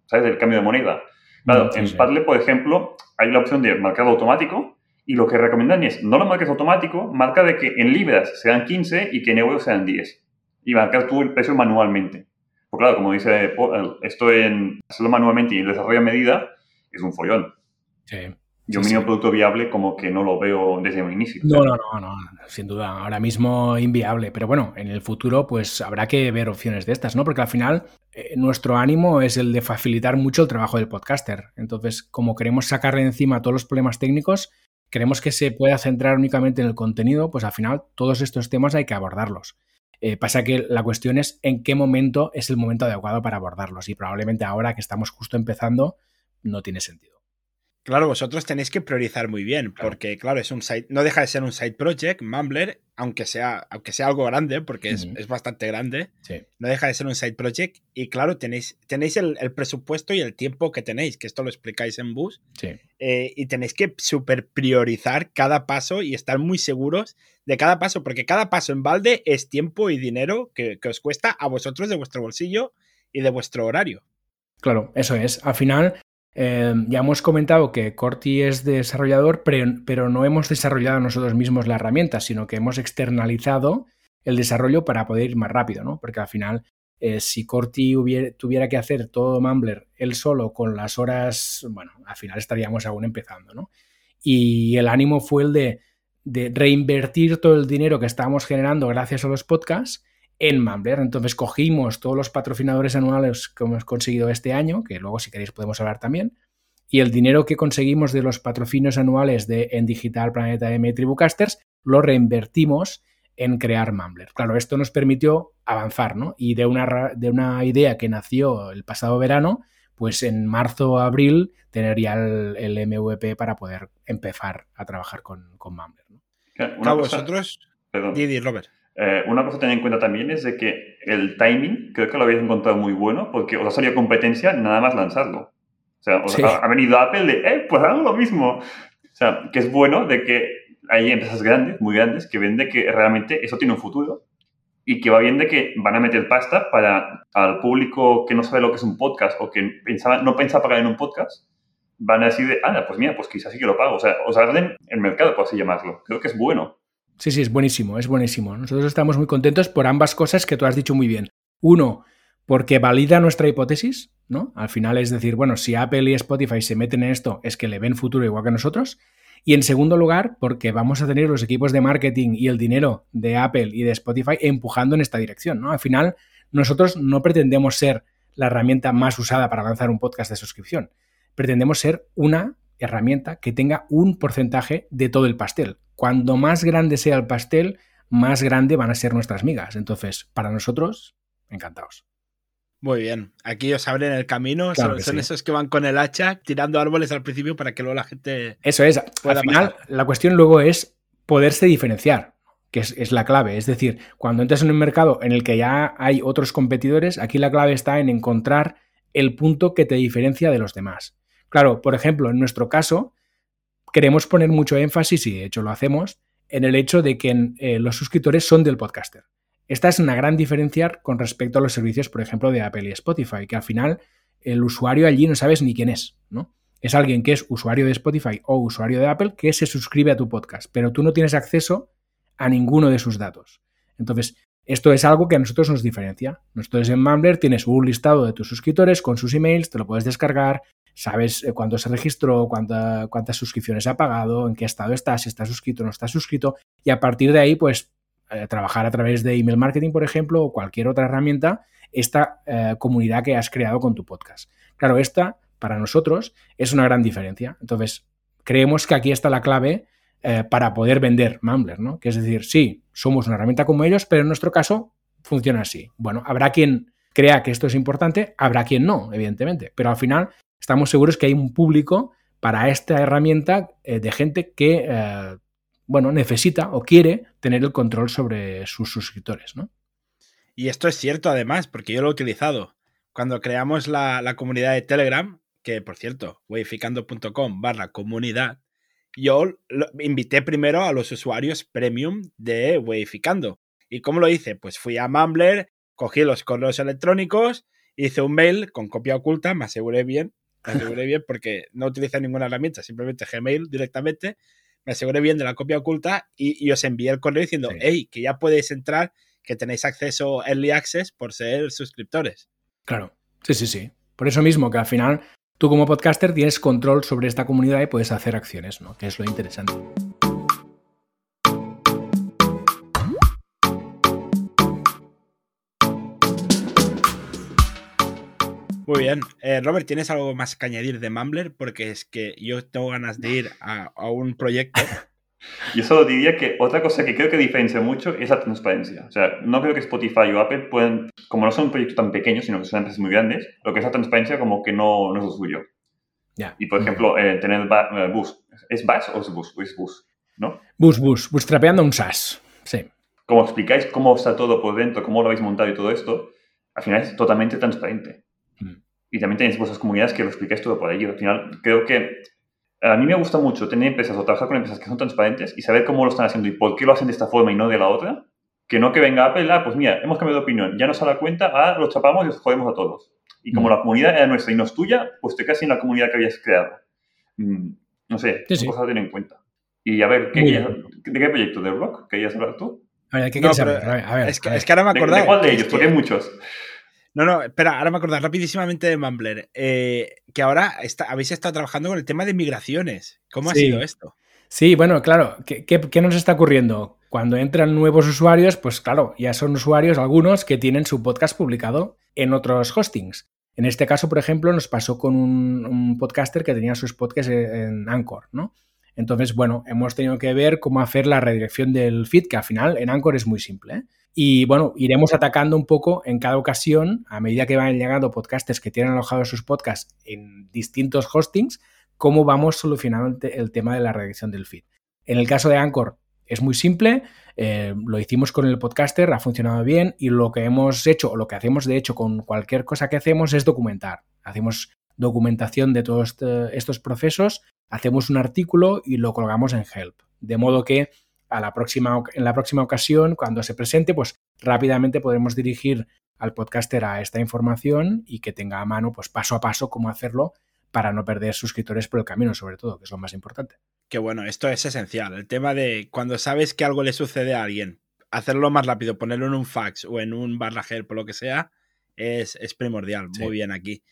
¿sabes? del cambio de moneda. Claro, en Padle, por ejemplo, hay la opción de marcado automático y lo que recomiendan es no lo marques automático, marca de que en libras sean 15 y que en euros sean 10. Y marcar tú el precio manualmente. Porque claro, como dice esto en hacerlo manualmente y el desarrollo a medida es un follón. Yo mínimo producto viable como que no lo veo desde un inicio. No, no, no, no, sin duda. Ahora mismo inviable. Pero bueno, en el futuro pues habrá que ver opciones de estas, ¿no? Porque al final eh, nuestro ánimo es el de facilitar mucho el trabajo del podcaster. Entonces, como queremos sacarle encima todos los problemas técnicos, queremos que se pueda centrar únicamente en el contenido, pues al final todos estos temas hay que abordarlos. Eh, pasa que la cuestión es en qué momento es el momento adecuado para abordarlos. Y probablemente ahora que estamos justo empezando, no tiene sentido. Claro, vosotros tenéis que priorizar muy bien, porque claro, es un site, no deja de ser un side project, Mumbler, aunque sea, aunque sea algo grande, porque es, bastante grande, no deja de ser un side project. Y claro, tenéis, tenéis el, presupuesto y el tiempo que tenéis, que esto lo explicáis en Bus, eh, y tenéis que super priorizar cada paso y estar muy seguros de cada paso, porque cada paso en balde es tiempo y dinero que, que os cuesta a vosotros de vuestro bolsillo y de vuestro horario. Claro, eso es. Al final, Em, ya hemos comentado que Corti es desarrollador, pero, no hemos desarrollado nosotros mismos la herramienta, sino que hemos externalizado el desarrollo para poder ir más rápido, ¿no? Porque al final, eh, si Corti tuviera que hacer todo Mumbler él solo con las horas, bueno, al final estaríamos aún empezando, ¿no? Y el ánimo fue el de, de reinvertir todo el dinero que estábamos generando gracias a los podcasts en Mumbler. Entonces cogimos todos los patrocinadores anuales que hemos conseguido este año, que luego si queréis podemos hablar también, y el dinero que conseguimos de los patrocinios anuales de En Digital, Planeta M y Tribucasters, lo reinvertimos en crear Mumbler. Claro, esto nos permitió avanzar, ¿no? Y de una, de una idea que nació el pasado verano, pues en marzo o abril tener ya el, MVP para poder empezar a trabajar con, con Mumbler. ¿no? Una vosotros... Didi, Robert. Eh, una cosa a tener en cuenta también es de que el timing creo que lo habéis encontrado muy bueno porque os ha salido competencia nada más lanzarlo. O sea, ha, venido Apple de, eh, pues hago lo mismo. O sea, que es bueno de que hay empresas grandes, muy grandes, que ven de que realmente eso tiene un futuro y que va bien de que van a meter pasta para al público que no sabe lo que es un podcast o que pensaba, no piensa pagar en un podcast, van a decir de, ah, pues mira, pues quizás sí que lo pago. O sea, os abren el mercado, por así llamarlo. Creo que es bueno. Sí, sí, es buenísimo, es buenísimo. Nosotros estamos muy contentos por ambas cosas que tú has dicho muy bien. Uno, porque valida nuestra hipótesis, ¿no? Al final es decir, bueno, si Apple y Spotify se meten en esto, es que le ven futuro igual que nosotros. Y en segundo lugar, porque vamos a tener los equipos de marketing y el dinero de Apple y de Spotify empujando en esta dirección, ¿no? Al final, nosotros no pretendemos ser la herramienta más usada para lanzar un podcast de suscripción. Pretendemos ser una herramienta que tenga un porcentaje de todo el pastel. Cuando más grande sea el pastel, más grande van a ser nuestras migas. Entonces, para nosotros, encantados. Muy bien. Aquí os abren el camino. son, esos que van con el hacha tirando árboles al principio para que luego la gente. Eso es. Al final, la cuestión luego es poderse diferenciar, que es, es, la clave. Es decir, cuando entras en un mercado en el que ya hay otros competidores, aquí la clave está en encontrar el punto que te diferencia de los demás. Claro, por ejemplo, en nuestro caso, queremos poner mucho énfasis, y de hecho lo hacemos, en el hecho de que eh, los suscriptores son del podcaster. Esta es una gran diferencia con respecto a los servicios, por ejemplo, de Apple y Spotify, que al final el usuario allí no sabes ni quién es, ¿no? Es alguien que es usuario de Spotify o usuario de Apple que se suscribe a tu podcast, pero tú no tienes acceso a ninguno de sus datos. Entonces, esto es algo que a nosotros nos diferencia. Nosotros en Mumbler tienes un listado de tus suscriptores con sus emails, te lo puedes descargar, sabes eh, cuándo se registró, cuántas suscripciones ha pagado, en qué estado está, si está suscrito o no está suscrito, y a partir de ahí, pues, eh, trabajar a través de email marketing, por ejemplo, o cualquier otra herramienta, esta eh, comunidad que has creado con tu podcast. Claro, esta, para nosotros, es una gran diferencia. Entonces, creemos que aquí está la clave para poder vender Mumbler, ¿no? Que es decir, sí, somos una herramienta como ellos, pero en nuestro caso funciona así. Bueno, habrá quien crea que esto es importante, habrá quien no, evidentemente, pero al final estamos seguros que hay un público para esta herramienta eh, de gente que, eh, bueno, necesita o quiere tener el control sobre sus suscriptores, ¿no? Y esto es cierto además, porque yo lo he utilizado. Cuando creamos la, comunidad de Telegram, que por cierto, weificando.com barra comunidad, yo invité primero a los usuarios premium de Weificando. ¿Y cómo lo hice? Pues fui a Mumbler, cogí los correos electrónicos, hice un mail con copia oculta, me aseguré bien aseguré bien porque no utilicé ninguna herramienta, simplemente Gmail directamente. Me aseguré bien de la copia oculta y, os envié el correo diciendo, hey, que ya podéis entrar, que tenéis acceso Early Access por ser suscriptores. Claro, sí, sí, sí. Por eso mismo que al final tú como podcaster tienes control sobre esta comunidad y puedes hacer acciones, ¿no? Que es lo interesante. Muy bien. Eh, Robert, ¿tienes algo más que añadir de Mumbler? Porque es que yo tengo ganas de ir a, un proyecto. *laughs* Yo solo diría que otra cosa que creo que diferencia mucho es la transparencia. O sea, no creo que Spotify o Apple puedan, como no son un proyecto tan pequeño, sino que son empresas muy grandes, lo que es la transparencia como que no, no es lo suyo. Ya. Y por ejemplo, eh, tener eh, bus. ¿Es bus o es bus? es bus? ¿No? Bus, bus. Bootstrapeando un SaaS. Sí. Como explicáis cómo está todo por dentro, cómo lo habéis montado y todo esto, al final es totalmente transparente. Y también tenéis vuestras comunidades que lo explicáis todo por ahí. Al final, creo que a mí me gusta mucho tener empresas o trabajar con empresas que son transparentes y saber cómo lo están haciendo y por qué lo hacen de esta forma y no de la otra. Que no que venga Apple, ah, pues mira, hemos cambiado de opinión, ya nos da la cuenta, ah, lo chapamos y os jodemos a todos. Y como mm. la comunidad era nuestra y no es tuya, pues te quedas en la comunidad que habías creado. Mm, no sé, sí, cosa a tener en cuenta. Y a ver, ¿qué ¿de qué proyecto? ¿Del blog? ¿Querías hablar tú? A ver, ¿qué quieres no, A ver, es, que, es, que, ahora me acordaba. ¿De, cuál de ellos? Porque hay muchos. No, no, espera, ahora me acuerdo rapidísimamente de Mumbler. Eh, que ahora habéis estado trabajando con el tema de migraciones. ¿Cómo ha sido esto? Sí, bueno, claro. ¿qué, ¿qué, nos está ocurriendo? Cuando entran nuevos usuarios, pues claro, ya son usuarios algunos que tienen su podcast publicado en otros hostings. En este caso, por ejemplo, nos pasó con un, podcaster que tenía sus podcasts en Anchor, ¿no? Entonces, bueno, hemos tenido que ver cómo hacer la redirección del feed, que al final en Anchor es muy simple. ¿eh? Y bueno, iremos atacando un poco en cada ocasión, a medida que van llegando podcasters que tienen alojados sus podcasts en distintos hostings, cómo vamos solucionando el tema de la redirección del feed. En el caso de Anchor es muy simple, eh, lo hicimos con el podcaster, ha funcionado bien y lo que hemos hecho o lo que hacemos de hecho con cualquier cosa que hacemos es documentar. Hacemos documentación de todos este, estos procesos, hacemos un artículo y lo colgamos en Help. De modo que a la próxima, en la próxima ocasión, cuando se presente, pues rápidamente podremos dirigir al podcaster a esta información y que tenga a mano, pues paso a paso, cómo hacerlo para no perder suscriptores por el camino, sobre todo, que es lo más importante. Que bueno, esto es esencial. El tema de cuando sabes que algo le sucede a alguien, hacerlo más rápido, ponerlo en un fax o en un barra por lo que sea, es, es primordial. Muy bien aquí.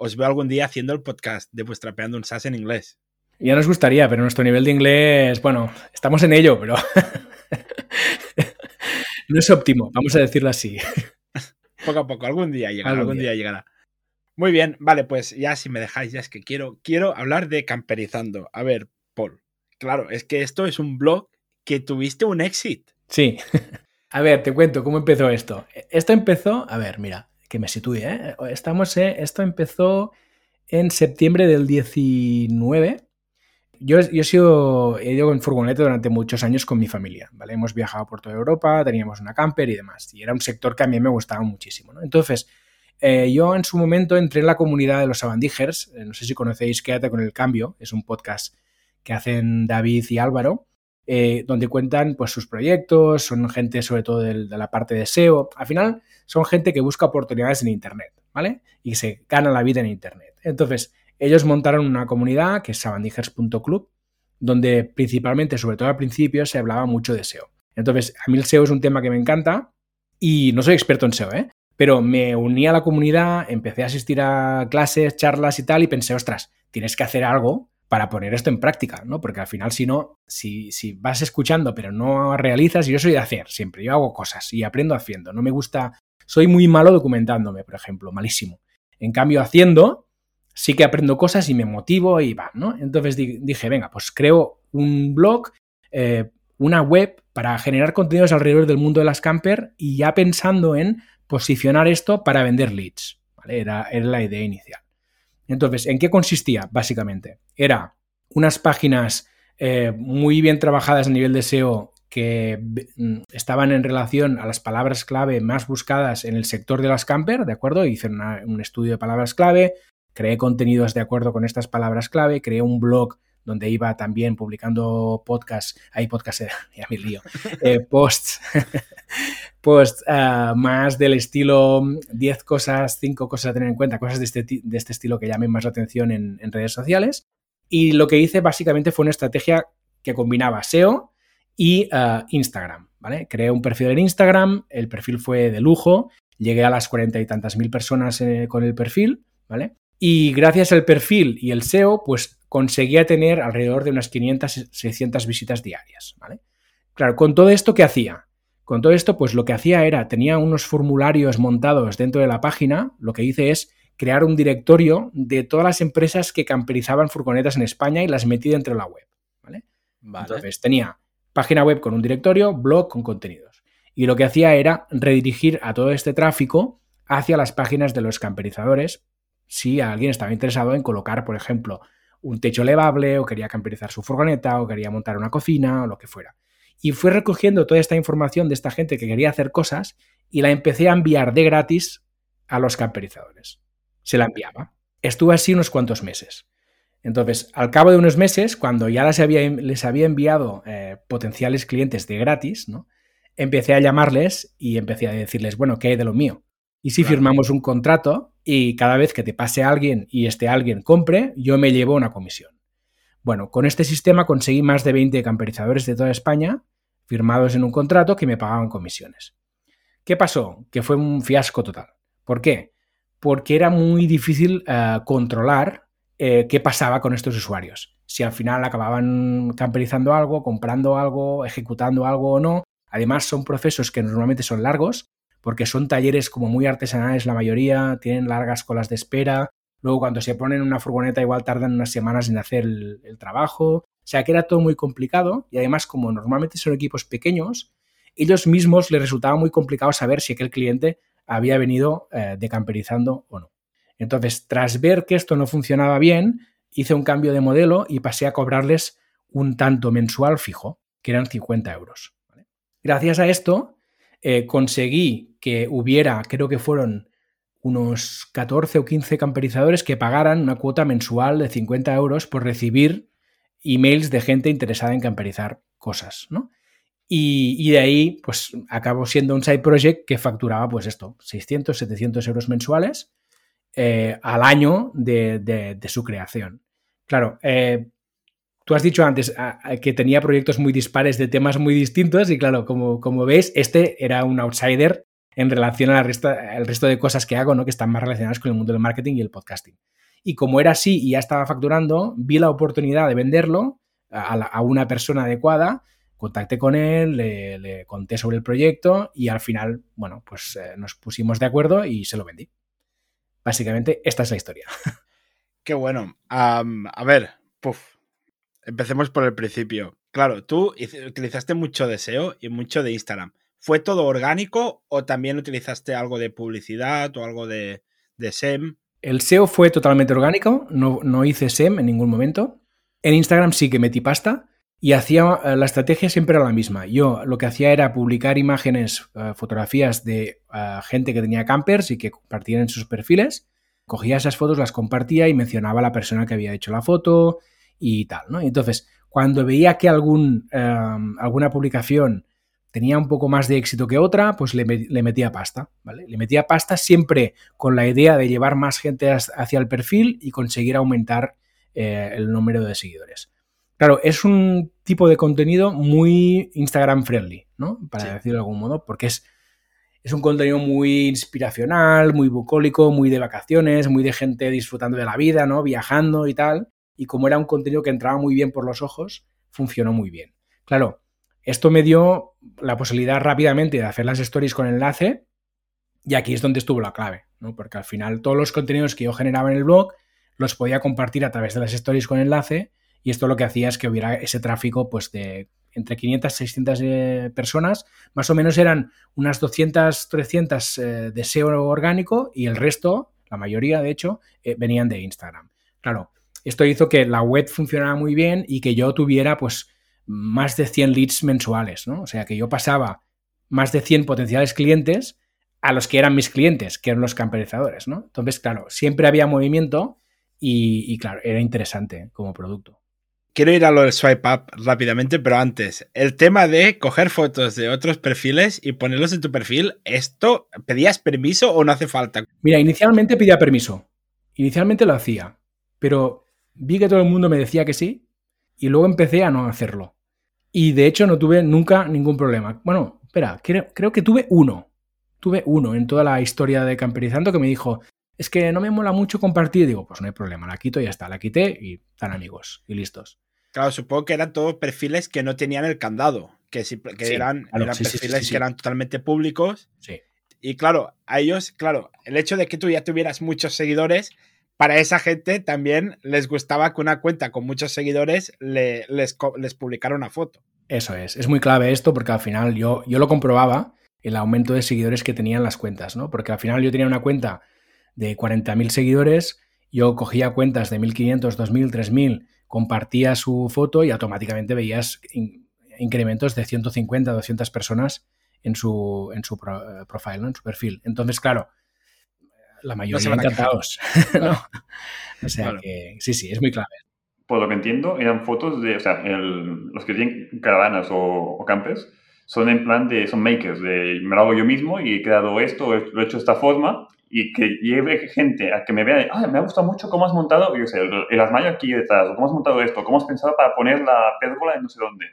Os veo algún día haciendo el podcast de vuestra peando un SAS en inglés. Ya nos gustaría, pero nuestro nivel de inglés, bueno, estamos en ello, pero *laughs* no es óptimo, vamos a decirlo así. *laughs* Poco a poco, algún día llegará, algún, día. llegará. Muy bien, vale, pues ya si me dejáis, ya es que quiero, quiero hablar de camperizando. A ver, Paul, claro, es que esto es un blog que tuviste un éxito. Sí. *laughs* A ver, te cuento cómo empezó esto. Esto empezó, a ver, mira, que me sitúe, ¿eh? Estamos, eh, esto empezó en septiembre del 19 yo, he, sido, ido en furgoneta durante muchos años con mi familia, ¿vale? Hemos viajado por toda Europa, teníamos una camper y demás, y era un sector que a mí me gustaba muchísimo. Entonces, eh, yo en su momento entré en la comunidad de los Sabandijers, eh, no sé si conocéis Quédate con el Cambio, es un podcast que hacen David y Álvaro, eh, donde cuentan pues, sus proyectos, son gente sobre todo de, la parte de SEO, al final son gente que busca oportunidades en Internet, ¿vale? Y se gana la vida en Internet. Entonces, ellos montaron una comunidad que es sabandijers.club, donde principalmente, sobre todo al principio, se hablaba mucho de SEO. Entonces, a mí el SEO es un tema que me encanta y no soy experto en SEO, ¿eh? Pero me uní a la comunidad, empecé a asistir a clases, charlas y tal, y pensé, ostras, tienes que hacer algo para poner esto en práctica, ¿no? Porque al final, si no, si, si vas escuchando pero no realizas, yo soy de hacer siempre, yo hago cosas y aprendo haciendo, no me gusta, soy muy malo documentándome, por ejemplo, malísimo. En cambio, haciendo, sí que aprendo cosas y me motivo y va, ¿no? Entonces dije, venga, pues creo un blog, eh, una web para generar contenidos alrededor del mundo de las camper y ya pensando en posicionar esto para vender leads, era la idea inicial. Entonces, ¿en qué consistía? Básicamente, era unas páginas eh, muy bien trabajadas a nivel de SEO que mm, estaban en relación a las palabras clave más buscadas en el sector de las camper, ¿de acuerdo? Hice un estudio de palabras clave, creé contenidos de acuerdo con estas palabras clave, creé un blog donde iba también publicando podcasts, hay podcasts, *laughs* ya me lío, eh, posts, *laughs* posts uh, más del estilo 10 cosas, 5 cosas a tener en cuenta, cosas de este, de este estilo que llamen más la atención en, redes sociales. Y lo que hice básicamente fue una estrategia que combinaba SEO y uh, Instagram, ¿vale? Creé un perfil en Instagram, el perfil fue de lujo, llegué a las cuarenta y tantas mil personas eh, con el perfil, ¿vale? Y gracias al perfil y el SEO, pues conseguía tener alrededor de unas 500, 600 visitas diarias, ¿vale? Claro, con todo esto, ¿qué hacía? Con todo esto, pues lo que hacía era, tenía unos formularios montados dentro de la página, lo que hice es crear un directorio de todas las empresas que camperizaban furgonetas en España y las metí dentro de la web, ¿vale? Entonces tenía página web con un directorio, blog con contenidos. Y lo que hacía era redirigir a todo este tráfico hacia las páginas de los camperizadores si alguien estaba interesado en colocar, por ejemplo, un techo elevable o quería camperizar su furgoneta o quería montar una cocina o lo que fuera. Y fui recogiendo toda esta información de esta gente que quería hacer cosas y la empecé a enviar de gratis a los camperizadores. Se la enviaba. Estuve así unos cuantos meses. Entonces, al cabo de unos meses, cuando ya les había, les había enviado eh, potenciales clientes de gratis, ¿no? empecé a llamarles y empecé a decirles, bueno, ¿qué hay de lo mío? Y si firmamos un contrato y cada vez que te pase alguien y este alguien compre, yo me llevo una comisión. Bueno, con este sistema conseguí más de 20 camperizadores de toda España firmados en un contrato que me pagaban comisiones. ¿Qué pasó? Que fue un fiasco total. ¿Por qué? Porque era muy difícil eh, controlar eh, qué pasaba con estos usuarios. Si al final acababan camperizando algo, comprando algo, ejecutando algo o no. Además, son procesos que normalmente son largos porque son talleres como muy artesanales la mayoría, tienen largas colas de espera, luego cuando se ponen una furgoneta igual tardan unas semanas en hacer el, trabajo, o sea que era todo muy complicado y además como normalmente son equipos pequeños, ellos mismos les resultaba muy complicado saber si aquel cliente había venido eh, decamperizando o no. Entonces, tras ver que esto no funcionaba bien, hice un cambio de modelo y pasé a cobrarles un tanto mensual fijo, que eran 50 euros. Gracias a esto, eh, conseguí que hubiera, creo que fueron unos 14 o 15 camperizadores que pagaran una cuota mensual de 50 euros por recibir emails de gente interesada en camperizar cosas, ¿no? Y, de ahí, pues, acabó siendo un side project que facturaba, pues esto, 600, 700 euros mensuales eh, al año de, su creación. Claro, eh, Tú has dicho antes que tenía proyectos muy dispares de temas muy distintos y claro, como, como veis, este era un outsider en relación al resto, de cosas que hago, ¿no? que están más relacionadas con el mundo del marketing y el podcasting. Y como era así y ya estaba facturando, vi la oportunidad de venderlo a, una persona adecuada, contacté con él, le, conté sobre el proyecto y al final, bueno, pues eh, nos pusimos de acuerdo y se lo vendí. Básicamente, esta es la historia. Qué bueno. a ver, puff, Empecemos por el principio. Claro, tú utilizaste mucho de SEO y mucho de Instagram. ¿Fue todo orgánico o también utilizaste algo de publicidad o algo de, SEM? El SEO fue totalmente orgánico, no, no, hice SEM en ningún momento. En Instagram sí que metí pasta y hacía eh, la estrategia siempre era la misma. Yo lo que hacía era publicar imágenes, eh, fotografías de eh, gente que tenía campers y que compartían en sus perfiles. Cogía esas fotos, las compartía y mencionaba a la persona que había hecho la foto, y tal, ¿no? Entonces, cuando veía que algún, em, alguna publicación tenía un poco más de éxito que otra, pues le, metía pasta, ¿vale? Le metía pasta siempre con la idea de llevar más gente hacia el perfil y conseguir aumentar eh, el número de seguidores. Claro, es un tipo de contenido muy Instagram friendly, ¿no? Para decirlo de algún modo, porque es, es un contenido muy inspiracional, muy bucólico, muy de vacaciones, muy de gente disfrutando de la vida, ¿no? Viajando y tal y como era un contenido que entraba muy bien por los ojos, funcionó muy bien. Claro, esto me dio la posibilidad rápidamente de hacer las stories con enlace y aquí es donde estuvo la clave, ¿no? porque al final todos los contenidos que yo generaba en el blog los podía compartir a través de las stories con enlace y esto lo que hacía es que hubiera ese tráfico pues de entre 500 y 600 eh, personas, más o menos eran unas 200, 300 eh, de SEO orgánico y el resto, la mayoría de hecho, eh, venían de Instagram. Claro, esto hizo que la web funcionara muy bien y que yo tuviera pues más de 100 leads mensuales, ¿no? O sea, que yo pasaba más de 100 potenciales clientes a los que eran mis clientes, que eran los camperizadores, ¿no? Entonces, claro, siempre había movimiento y, claro, era interesante como producto. Quiero ir a lo del swipe up rápidamente, pero antes, el tema de coger fotos de otros perfiles y ponerlos en tu perfil, ¿esto pedías permiso o no hace falta? Mira, inicialmente pedía permiso. Inicialmente lo hacía, pero vi que todo el mundo me decía que sí y luego empecé a no hacerlo. Y de hecho no tuve nunca ningún problema. Bueno, espera, creo, que tuve uno. Tuve uno en toda la historia de Camperizando que me dijo, es que no me mola mucho compartir. Digo, pues no hay problema, la quito y ya está. La quité y están amigos y listos. Claro, supongo que eran todos perfiles que no tenían el candado, que, que eran, perfiles que eran totalmente públicos. Sí. Y claro, a ellos, claro, el hecho de que tú ya tuvieras muchos seguidores, para esa gente también les gustaba que una cuenta con muchos seguidores les, les publicara una foto. Eso es, es muy clave esto porque al final yo, yo lo comprobaba, el aumento de seguidores que tenían las cuentas, ¿no? Porque al final yo tenía una cuenta de 40.000 seguidores, yo cogía cuentas de 1.500, 2.000, 3.000, compartía su foto y automáticamente veías incrementos de 150, 200 personas en su, en su eh, profile, ¿no? en su perfil. Entonces, claro, la mayoría encantados. *laughs* O sea que sí, sí, es muy clave. Por lo que entiendo, eran fotos de, o sea, los que tienen caravanas o, campes, son en plan de, son makers, de me lo hago yo mismo y he creado esto, lo he hecho de esta forma y que lleve gente a que me vea, ah, me ha gustado mucho cómo has montado, yo sé, el, el armario aquí detrás, o cómo has montado esto, cómo has pensado para poner la pérgola en no sé dónde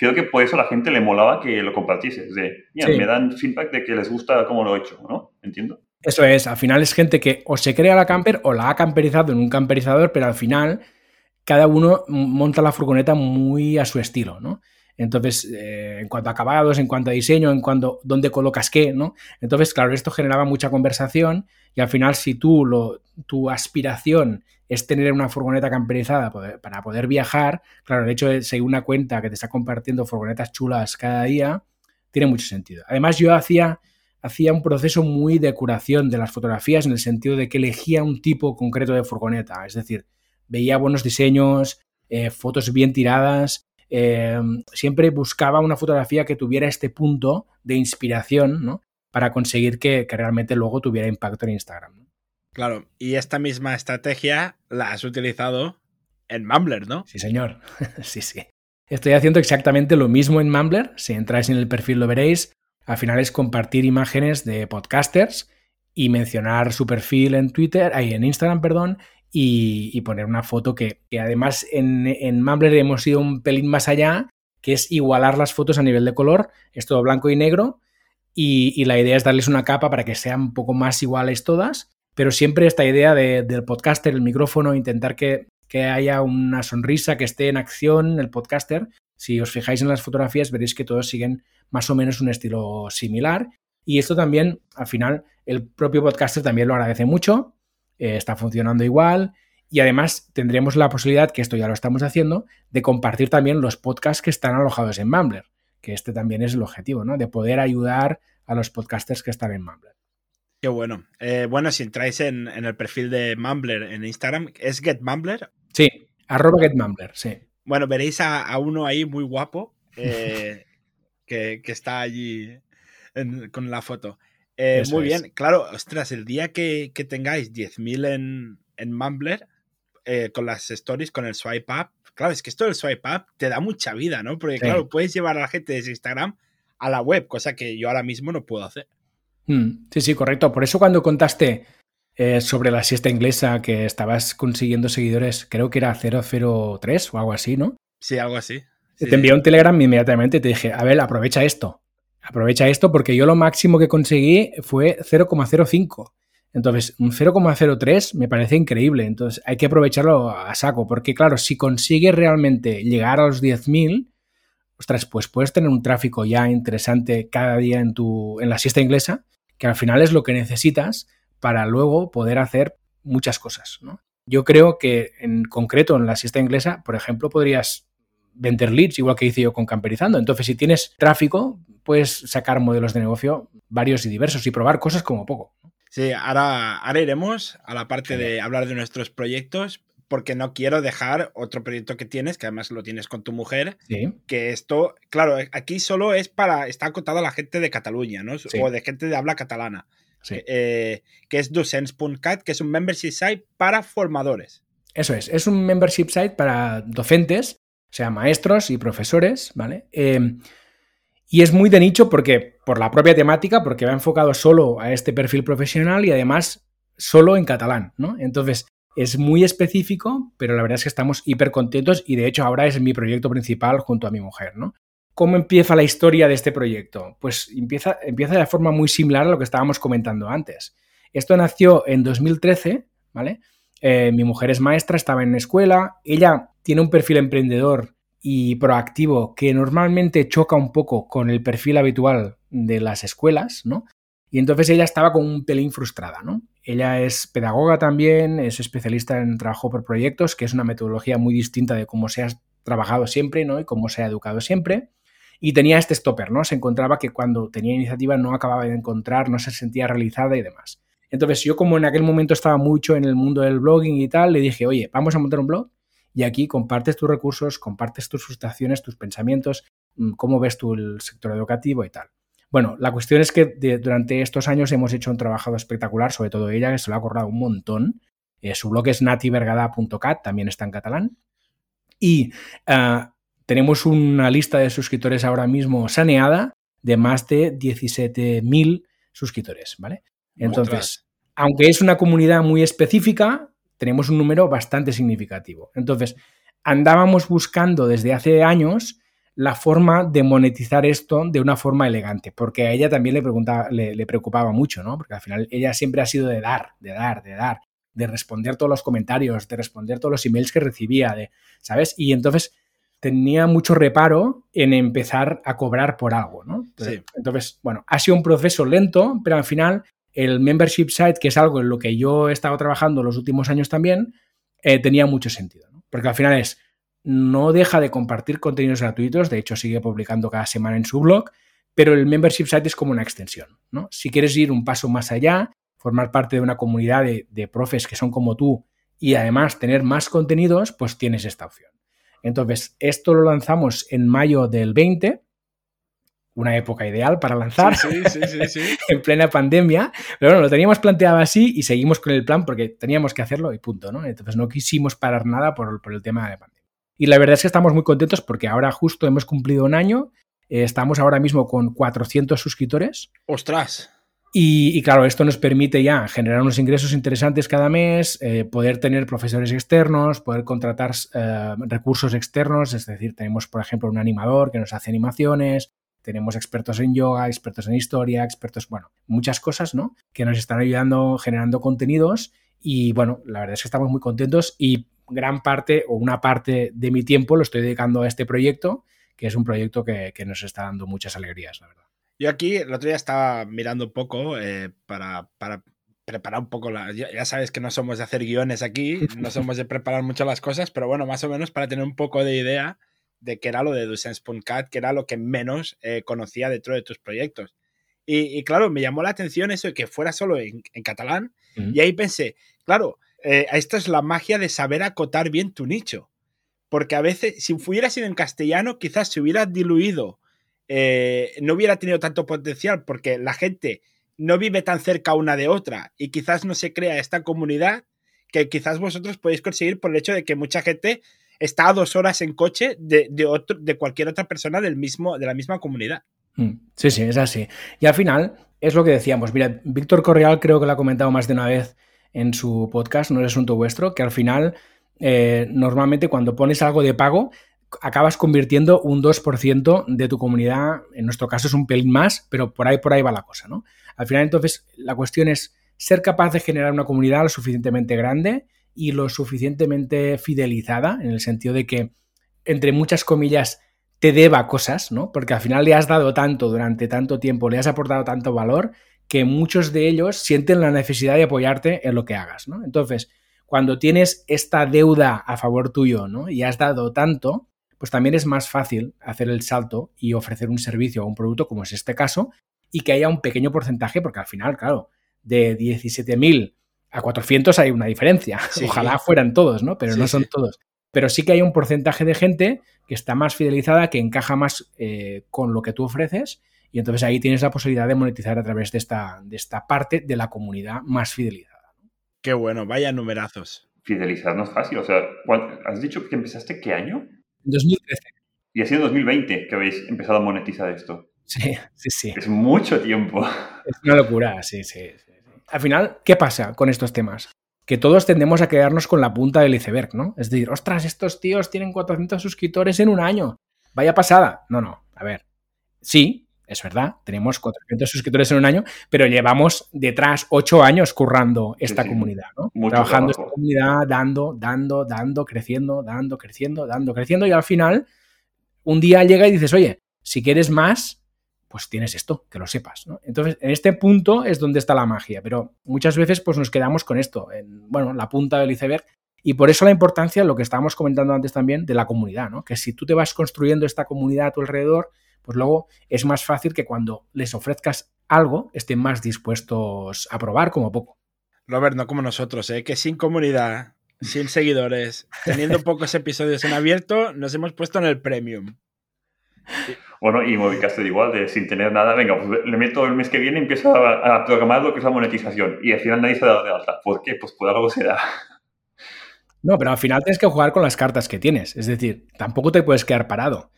creo que por eso a la gente le molaba que lo compartieses. De, mira, me dan feedback de que les gusta cómo lo he hecho, ¿no? ¿Entiendo? Eso es, al final es gente que o se crea la camper o la ha camperizado en un camperizador, pero al final cada uno monta la furgoneta muy a su estilo, ¿no? Entonces, eh, en cuanto a acabados, en cuanto a diseño, en cuanto a dónde colocas qué, ¿no? Entonces, claro, esto generaba mucha conversación y al final si tú, lo, tu aspiración es tener una furgoneta camperizada para poder viajar, claro, el hecho de seguir una cuenta que te está compartiendo furgonetas chulas cada día, tiene mucho sentido. Además, yo hacía, hacía un proceso muy de curación de las fotografías en el sentido de que elegía un tipo concreto de furgoneta, es decir, veía buenos diseños, eh, fotos bien tiradas, eh, siempre buscaba una fotografía que tuviera este punto de inspiración, ¿no? Para conseguir que, que realmente luego tuviera impacto en Instagram. Claro, y esta misma estrategia la has utilizado en Mumbler, ¿no? Sí, señor. *laughs* sí, sí. Estoy haciendo exactamente lo mismo en Mumbler. Si entráis en el perfil lo veréis. Al final es compartir imágenes de podcasters y mencionar su perfil en Twitter, ahí en Instagram, perdón, y, poner una foto que, además en, en Mumbler hemos ido un pelín más allá, que es igualar las fotos a nivel de color. Es todo blanco y negro. Y, la idea es darles una capa para que sean un poco más iguales todas pero siempre esta idea del podcaster, el micrófono, intentar que, haya una sonrisa, que esté en acción el podcaster. Si os fijáis en las fotografías veréis que todos siguen más o menos un estilo similar. Y esto también, al final, el propio podcaster también lo agradece mucho, eh, está funcionando igual. Y además tendremos la posibilidad, que esto ya lo estamos haciendo, de compartir también los podcasts que están alojados en Mumbler, que este también es el objetivo, ¿no? De poder ayudar a los podcasters que están en Mumbler. Qué bueno. Eh, bueno, si entráis en, el perfil de Mumbler en Instagram, ¿es GetMumbler? Sí, arroba GetMumbler, sí. Bueno, veréis a, uno ahí muy guapo eh, *laughs* que, está allí con la foto. Eh, muy bien, claro, ostras, el día que, tengáis 10.000 en, en Mumbler, con las stories, con el swipe up, claro, es que esto del swipe up te da mucha vida, ¿no? Porque, claro, puedes llevar a la gente desde Instagram a la web, cosa que yo ahora mismo no puedo hacer. Mm, sí, sí, correcto. Por eso cuando contaste eh, sobre la siesta inglesa que estabas consiguiendo seguidores, creo que era 003 o algo así, ¿no? Sí, algo así. te envié un Telegram inmediatamente y te dije, a ver, aprovecha esto. Aprovecha esto porque yo lo máximo que conseguí fue 0,05. Entonces, un 0,03 me parece increíble. Entonces, hay que aprovecharlo a saco. Porque, claro, si consigues realmente llegar a los 10.000, ostras, pues puedes tener un tráfico ya interesante cada día en, tu, en la siesta inglesa, que al final es lo que necesitas para luego poder hacer muchas cosas. ¿no? Yo creo que en concreto en la siesta inglesa, por ejemplo, podrías vender leads, igual que hice yo con Camperizando. Entonces, si tienes tráfico, puedes sacar modelos de negocio varios y diversos y probar cosas como poco. Sí, ahora, ahora iremos a la parte de hablar de nuestros proyectos, porque no quiero dejar otro proyecto que tienes, que además lo tienes con tu mujer, que esto, claro, aquí solo es para, está acotado a la gente de Cataluña, ¿no? O de gente de habla catalana, eh, que es docents.cat, que es un membership site para formadores. Eso es, es un membership site para docentes, o sea, maestros y profesores, ¿vale? Em, y es muy de nicho porque, por la propia temática, porque va enfocado solo a este perfil profesional y además solo en catalán, ¿no? Entonces, es muy específico, pero la verdad es que estamos hiper contentos y de hecho ahora es mi proyecto principal junto a mi mujer, ¿no? ¿Cómo empieza la historia de este proyecto? Pues empieza, empieza de forma muy similar a lo que estábamos comentando antes. Esto nació en 2013, ¿vale? Eh, mi mujer es maestra, estaba en escuela, ella tiene un perfil emprendedor y proactivo que normalmente choca un poco con el perfil habitual de las escuelas, ¿no? Y entonces ella estaba con un pelín frustrada, ¿no? Ella es pedagoga también, es especialista en trabajo por proyectos, que es una metodología muy distinta de cómo se ha trabajado siempre, ¿no? Y cómo se ha educado siempre. Y tenía este stopper, ¿no? Se encontraba que cuando tenía iniciativa no acababa de encontrar, no se sentía realizada y demás. Entonces yo como en aquel momento estaba mucho en el mundo del blogging y tal, le dije, oye, vamos a montar un blog y aquí compartes tus recursos, compartes tus frustraciones, tus pensamientos, mm, cómo ves tú el sector educativo y tal. Bueno, la cuestión es que durante estos años hemos hecho un trabajo espectacular, sobre todo ella, que se lo ha corrado un montón. Eh, su blog es nativergada.cat, también está en catalán. Y ah, tenemos una lista de suscriptores ahora mismo saneada de más de 17.000 suscriptores, ¿vale? Entonces, aunque es una comunidad muy específica, tenemos un número bastante significativo. Entonces, andábamos buscando desde hace años la forma de monetizar esto de una forma elegante, porque a ella también le, preguntaba, le, preocupaba mucho, ¿no? Porque al final ella siempre ha sido de dar, de dar, de dar, de responder todos los comentarios, de responder todos los emails que recibía, de, ¿sabes? Y entonces tenía mucho reparo en empezar a cobrar por algo, ¿no? Entonces, entonces, bueno, ha sido un proceso lento, pero al final el membership site, que es algo en lo que yo he estado trabajando los últimos años también, eh, tenía mucho sentido, ¿no? Porque al final es, no deja de compartir contenidos gratuitos, de hecho sigue publicando cada semana en su blog, pero el membership site es como una extensión, ¿no? Si quieres ir un paso más allá, formar parte de una comunidad de, de profes que son como tú y además tener más contenidos, pues tienes esta opción. Entonces, esto lo lanzamos en mayo del 20 una época ideal para lanzar *laughs* en plena pandemia. Pero bueno, lo teníamos planteado así y seguimos con el plan porque teníamos que hacerlo y punto, ¿no? Entonces no quisimos parar nada por, el tema de la pandemia. Y la verdad es que estamos muy contentos porque ahora justo hemos cumplido un año, eh, estamos ahora mismo con 400 suscriptores. ¡Ostras! Y, claro, esto nos permite ya generar unos ingresos interesantes cada mes, eh, poder tener profesores externos, poder contratar eh, recursos externos, es decir, tenemos, por ejemplo, un animador que nos hace animaciones, tenemos expertos en yoga, expertos en historia, expertos, bueno, muchas cosas, ¿no? Que nos están ayudando generando contenidos y bueno, la verdad es que estamos muy contentos y gran parte o una parte de mi tiempo lo estoy dedicando a este proyecto, que es un proyecto que, nos está dando muchas alegrías, la verdad. Yo aquí el otro día estaba mirando un poco eh, para, para, preparar un poco la... Ya sabes que no somos de hacer guiones aquí, no *laughs* somos de preparar mucho las cosas, pero bueno, más o menos para tener un poco de idea de qué era lo de Dusense.cat, que era lo que menos eh, conocía dentro de tus proyectos. Y, claro, me llamó la atención eso de que fuera solo en, catalán. Y ahí pensé, claro, eh, esto es la magia de saber acotar bien tu nicho. Porque a veces, si hubiera sido en castellano, quizás se hubiera diluido, eh, no hubiera tenido tanto potencial, porque la gente no vive tan cerca una de otra y quizás no se crea esta comunidad que quizás vosotros podéis conseguir por el hecho de que mucha gente está a dos horas en coche de, otro, de cualquier otra persona del mismo, de la misma comunidad. Mm, sí, sí, es así. Y al final, es lo que decíamos. Mira, Víctor Correal creo que lo ha comentado más de una vez en su podcast, no es asunto vuestro, que al final, eh, normalmente cuando pones algo de pago, acabas convirtiendo un 2% de tu comunidad, en nuestro caso es un pelín más, pero por ahí, por ahí va la cosa, ¿no? Al final, entonces, la cuestión es ser capaz de generar una comunidad lo suficientemente grande y lo suficientemente fidelizada, en el sentido de que, entre muchas comillas, te deba cosas, ¿no? Porque al final le has dado tanto durante tanto tiempo, le has aportado tanto valor, que muchos de ellos sienten la necesidad de apoyarte en lo que hagas, ¿no? Entonces, cuando tienes esta deuda a favor tuyo, ¿no? Y has dado tanto, pues también es más fácil hacer el salto y ofrecer un servicio o un producto, como es este caso, y que haya un pequeño porcentaje, porque al final, claro, de 17.000 a 400 hay una diferencia. *laughs* Ojalá fueran todos, ¿no? Pero no son todos. Pero sí que hay un porcentaje de gente que está más fidelizada, que encaja más eh, con lo que tú ofreces. Y entonces ahí tienes la posibilidad de monetizar a través de esta, de esta parte de la comunidad más fidelizada. Qué bueno, vaya numerazos. Fidelizar no es fácil. O sea, ¿has dicho que empezaste qué año? 2013. Y ha sido en 2020 que habéis empezado a monetizar esto. Sí, sí, sí. Es mucho tiempo. Es una locura, sí, sí al final, ¿qué pasa con estos temas? Que todos tendemos a quedarnos con la punta del iceberg, ¿no? Es decir, ostras, estos tíos tienen 400 suscriptores en un año. Vaya pasada. No, no, a ver. Sí, es verdad, tenemos 400 suscriptores en un año, pero llevamos detrás 8 años currando esta comunidad, ¿no? Trabajando esta comunidad, dando, dando, dando, creciendo, dando, creciendo, dando, creciendo y al final un día llega y dices, oye, si quieres más, pues tienes esto, que lo sepas. ¿no? Entonces, en este punto es donde está la magia, pero muchas veces pues nos quedamos con esto, en, bueno, la punta del iceberg, y por eso la importancia, lo que estábamos comentando antes también, de la comunidad, ¿no? Que si tú te vas construyendo esta comunidad a tu alrededor, pues luego es más fácil que cuando les ofrezcas algo estén más dispuestos a probar como poco. Robert, no como nosotros, ¿eh? que sin comunidad, sin seguidores, teniendo *laughs* pocos episodios en abierto, nos hemos puesto en el premium. Bueno, y Movicaster igual, de sin tener nada, venga, pues le meto el mes que viene y empiezo a, programar lo que es la monetización. Y al final nadie se ha dado de alta. ¿Por qué? Pues por algo será. No, pero al final tienes que jugar con las cartas que tienes. Es decir, tampoco te puedes quedar parado.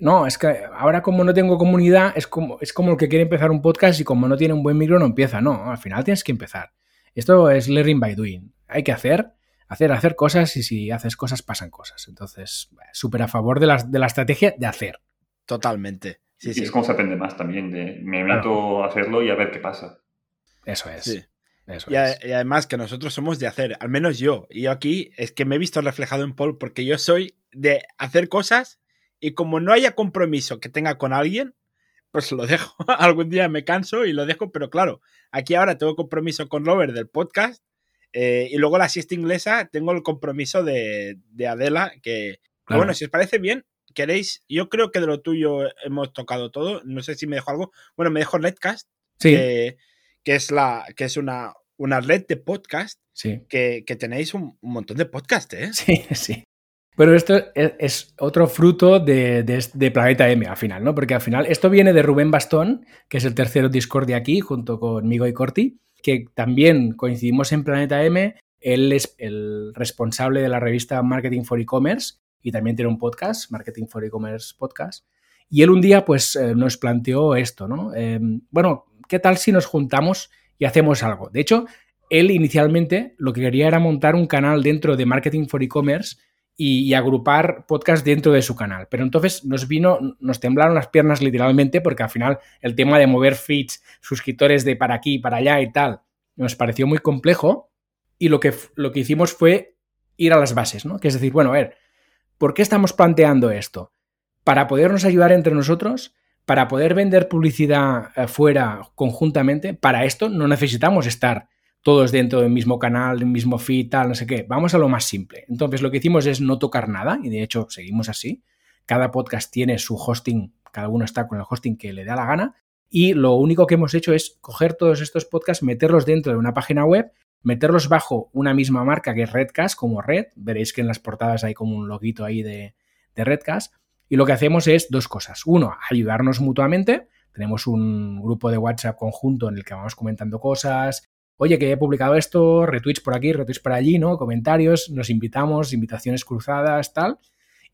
No, es que ahora como no tengo comunidad, es como, es como el que quiere empezar un podcast y como no tiene un buen micro no empieza. No, al final tienes que empezar. Esto es learning by doing. Hay que hacer, hacer, hacer cosas y si haces cosas pasan cosas. Entonces, súper a favor de la, de la estrategia de hacer. Totalmente. Sí, y es como se aprende más también, de me meto a hacerlo y a ver qué pasa. Eso es. y, además que nosotros somos de hacer, al menos yo. Y yo aquí es que me he visto reflejado en Paul porque yo soy de hacer cosas y como no haya compromiso que tenga con alguien, pues lo dejo. *laughs* Algún día me canso y lo dejo, pero claro, aquí ahora tengo compromiso con Robert del podcast eh, y luego la siesta inglesa tengo el compromiso de, Adela, que, bueno, si os parece bien, queréis, yo creo que de lo tuyo hemos tocado todo, no sé si me dejo algo, bueno, me dejo Redcast, que, es, la, que es una, una red de podcast, que, tenéis un, un, montón de podcasts, ¿eh? Sí, *laughs* sí. Pero esto es, otro fruto de, Planeta M al final, ¿no? Porque al final esto viene de Rubén Bastón, que es el tercero Discord de aquí, junto conmigo y Corti, que también coincidimos en Planeta M. Él es el responsable de la revista Marketing for E-Commerce y también tiene un podcast, Marketing for E-Commerce Podcast. Y él un día pues eh, nos planteó esto, ¿no? Em, bueno, ¿qué tal si nos juntamos y hacemos algo? De hecho, él inicialmente lo que quería era montar un canal dentro de Marketing for E-Commerce y, agrupar podcast dentro de su canal. Pero entonces nos vino, nos temblaron las piernas literalmente porque al final el tema de mover feeds, suscriptores de para aquí, para allá y tal, nos pareció muy complejo y lo que, lo que hicimos fue ir a las bases, ¿no? Que es decir, bueno, a ver, ¿por qué estamos planteando esto? Para podernos ayudar entre nosotros, para poder vender publicidad eh, fuera conjuntamente, para esto no necesitamos estar todos dentro del mismo canal, del mismo feed, tal, no sé qué. Vamos a lo más simple. Entonces, lo que hicimos es no tocar nada, y de hecho seguimos así. Cada podcast tiene su hosting, cada uno está con el hosting que le da la gana. Y lo único que hemos hecho es coger todos estos podcasts, meterlos dentro de una página web, meterlos bajo una misma marca que es Redcast, como Red. Veréis que en las portadas hay como un loguito ahí de, de Redcast. Y lo que hacemos es dos cosas. Uno, ayudarnos mutuamente. Tenemos un grupo de WhatsApp conjunto en el que vamos comentando cosas, oye, que he publicado esto, retweets por aquí, retweets por allí, ¿no? Comentarios, nos invitamos, invitaciones cruzadas, tal.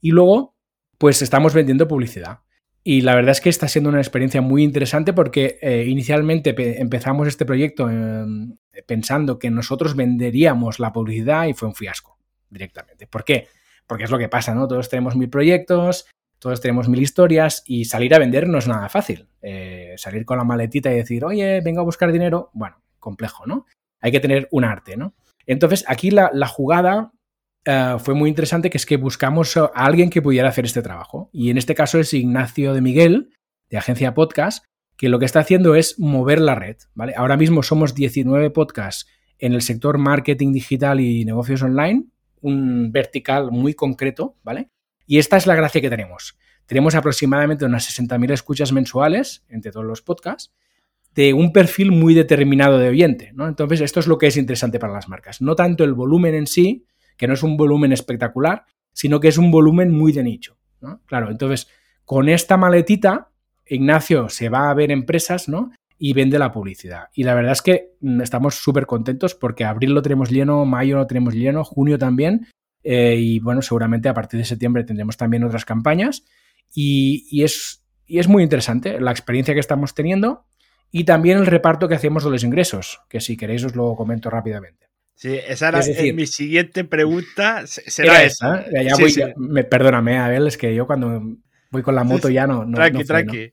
Y luego, pues estamos vendiendo publicidad. Y la verdad es que está siendo una experiencia muy interesante porque eh, inicialmente empezamos este proyecto em, pensando que nosotros venderíamos la publicidad y fue un fiasco directamente. ¿Por qué? Porque es lo que pasa, ¿no? Todos tenemos mil proyectos, todos tenemos mil historias y salir a vender no es nada fácil. Eh, salir con la maletita y decir, oye, vengo a buscar dinero, bueno, complejo, ¿no? Hay que tener un arte, ¿no? Entonces, aquí la, jugada eh, fue muy interesante, que es que buscamos a alguien que pudiera hacer este trabajo. Y en este caso es Ignacio de Miguel, de Agencia Podcast, que lo que está haciendo es mover la red, ¿vale? Ahora mismo somos 19 podcasts en el sector marketing digital y negocios online, un vertical muy concreto, ¿vale? Y esta es la gracia que tenemos. Tenemos aproximadamente unas 60.000 escuchas mensuales entre todos los podcasts de un perfil muy determinado de oyente. ¿no? Entonces, esto es lo que es interesante para las marcas. No tanto el volumen en sí, que no es un volumen espectacular, sino que es un volumen muy de nicho. ¿no? Claro, entonces, con esta maletita, Ignacio se va a ver empresas ¿no? y vende la publicidad. Y la verdad es que mm, estamos súper contentos porque abril lo tenemos lleno, mayo lo tenemos lleno, junio también. Eh, y bueno, seguramente a partir de septiembre tendremos también otras campañas. Y, es, y es muy interesante la experiencia que estamos teniendo y también el reparto que hacemos de los ingresos, que si queréis os lo comento rápidamente. Sí, esa era mi siguiente pregunta. Será esa. Me, perdóname, Abel, es que yo cuando voy con la moto ya no. no tranqui, tranqui.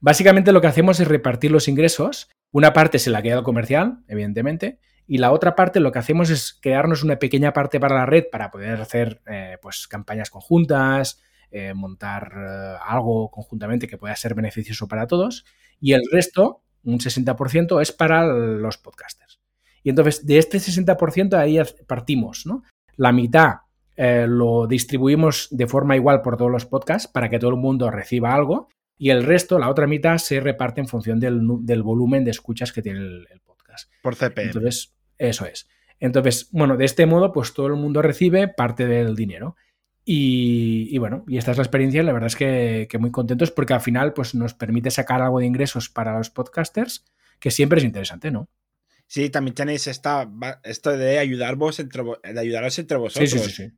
Básicamente lo que hacemos es repartir los ingresos. Una parte se la queda al comercial, evidentemente, y la otra parte lo que hacemos es crearnos una pequeña parte para la red para poder hacer eh, pues, campañas conjuntas, eh, montar eh, algo conjuntamente que pueda ser beneficioso para todos. Y el resto, un 60%, es para los podcasters. Y entonces, de este 60% ahí partimos, ¿no? La mitad lo distribuimos de forma igual por todos los podcasts para que todo el mundo reciba algo. Y el resto, la otra mitad, se reparte en función del, volumen de escuchas que tiene el, el podcast. Por CP. Entonces, eso es. Entonces, bueno, de este modo, pues todo el mundo recibe parte del dinero. Y, bueno, y esta es la experiencia, la verdad es que, muy contentos porque al final pues, nos permite sacar algo de ingresos para los podcasters, que siempre es interesante, ¿no? Sí, también tenéis esta, esto de ayudaros entre, de ayudaros entre vosotros. Sí, sí, sí,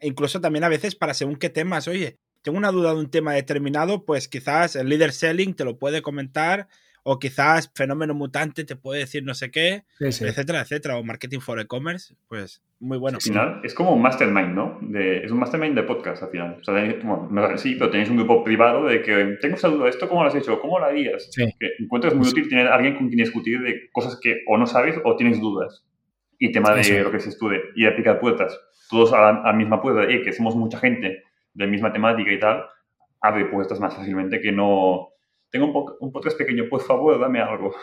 Incluso también a veces para según qué temas, oye, tengo una duda de un tema determinado, pues quizás el leader selling te lo puede comentar o quizás fenómeno mutante te puede decir no sé qué, etcétera, etcétera, o marketing for e-commerce, pues muy bueno. Al final es como un mastermind, ¿no? es un mastermind de podcast al final. O sea, bueno, sí, pero tenéis un grupo privado de que tengo esa duda, ¿esto cómo lo has hecho? ¿Cómo lo harías? Que encuentras muy útil tener a alguien con quien discutir de cosas que o no sabes o tienes dudas. Y tema de lo que se estudie y aplicar puertas. Todos a la, misma puerta, y que somos mucha gente de misma temática y tal, abre puertas más fácilmente que no tengo un, un, podcast pequeño, por favor, dame algo.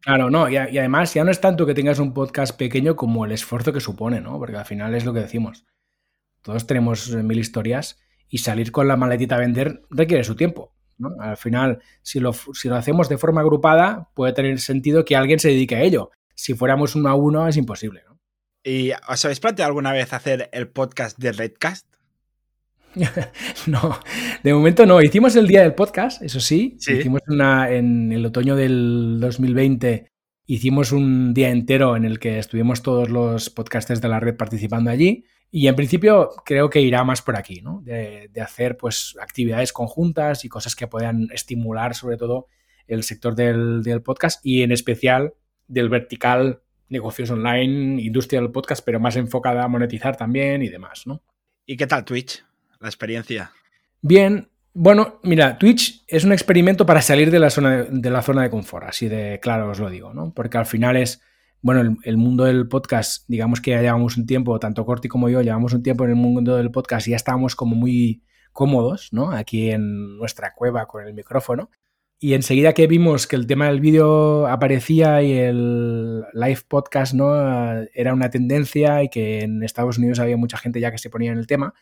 Claro, no, y, además ya no es tanto que tengas un podcast pequeño como el esfuerzo que supone, ¿no? Porque al final es lo que decimos. Todos tenemos mil historias y salir con la maletita a vender requiere su tiempo. ¿no? Al final, si lo, si lo hacemos de forma agrupada, puede tener sentido que alguien se dedique a ello. Si fuéramos uno a uno, es imposible. ¿no? ¿Y os habéis planteado alguna vez hacer el podcast de Redcast? *laughs* no, de momento no. Hicimos el día del podcast, eso sí. Hicimos una en el otoño del 2020. Hicimos un día entero en el que estuvimos todos los podcasters de la red participando allí. Y en principio creo que irá más por aquí, ¿no? De, hacer pues actividades conjuntas y cosas que puedan estimular sobre todo el sector del, del podcast y en especial del vertical negocios online, industria del podcast, pero más enfocada a monetizar también y demás, ¿no? ¿Y qué tal Twitch? La experiencia? Bien, bueno, mira, Twitch es un experimento para salir de la zona de, la zona de confort, así de claro os lo digo, ¿no? Porque al final es, bueno, el, mundo del podcast, digamos que ya llevamos un tiempo, tanto Corti como yo, llevamos un tiempo en el mundo del podcast y ya estábamos como muy cómodos, ¿no? Aquí en nuestra cueva con el micrófono. Y enseguida que vimos que el tema del vídeo aparecía y el live podcast no era una tendencia y que en Estados Unidos había mucha gente ya que se ponía en el tema,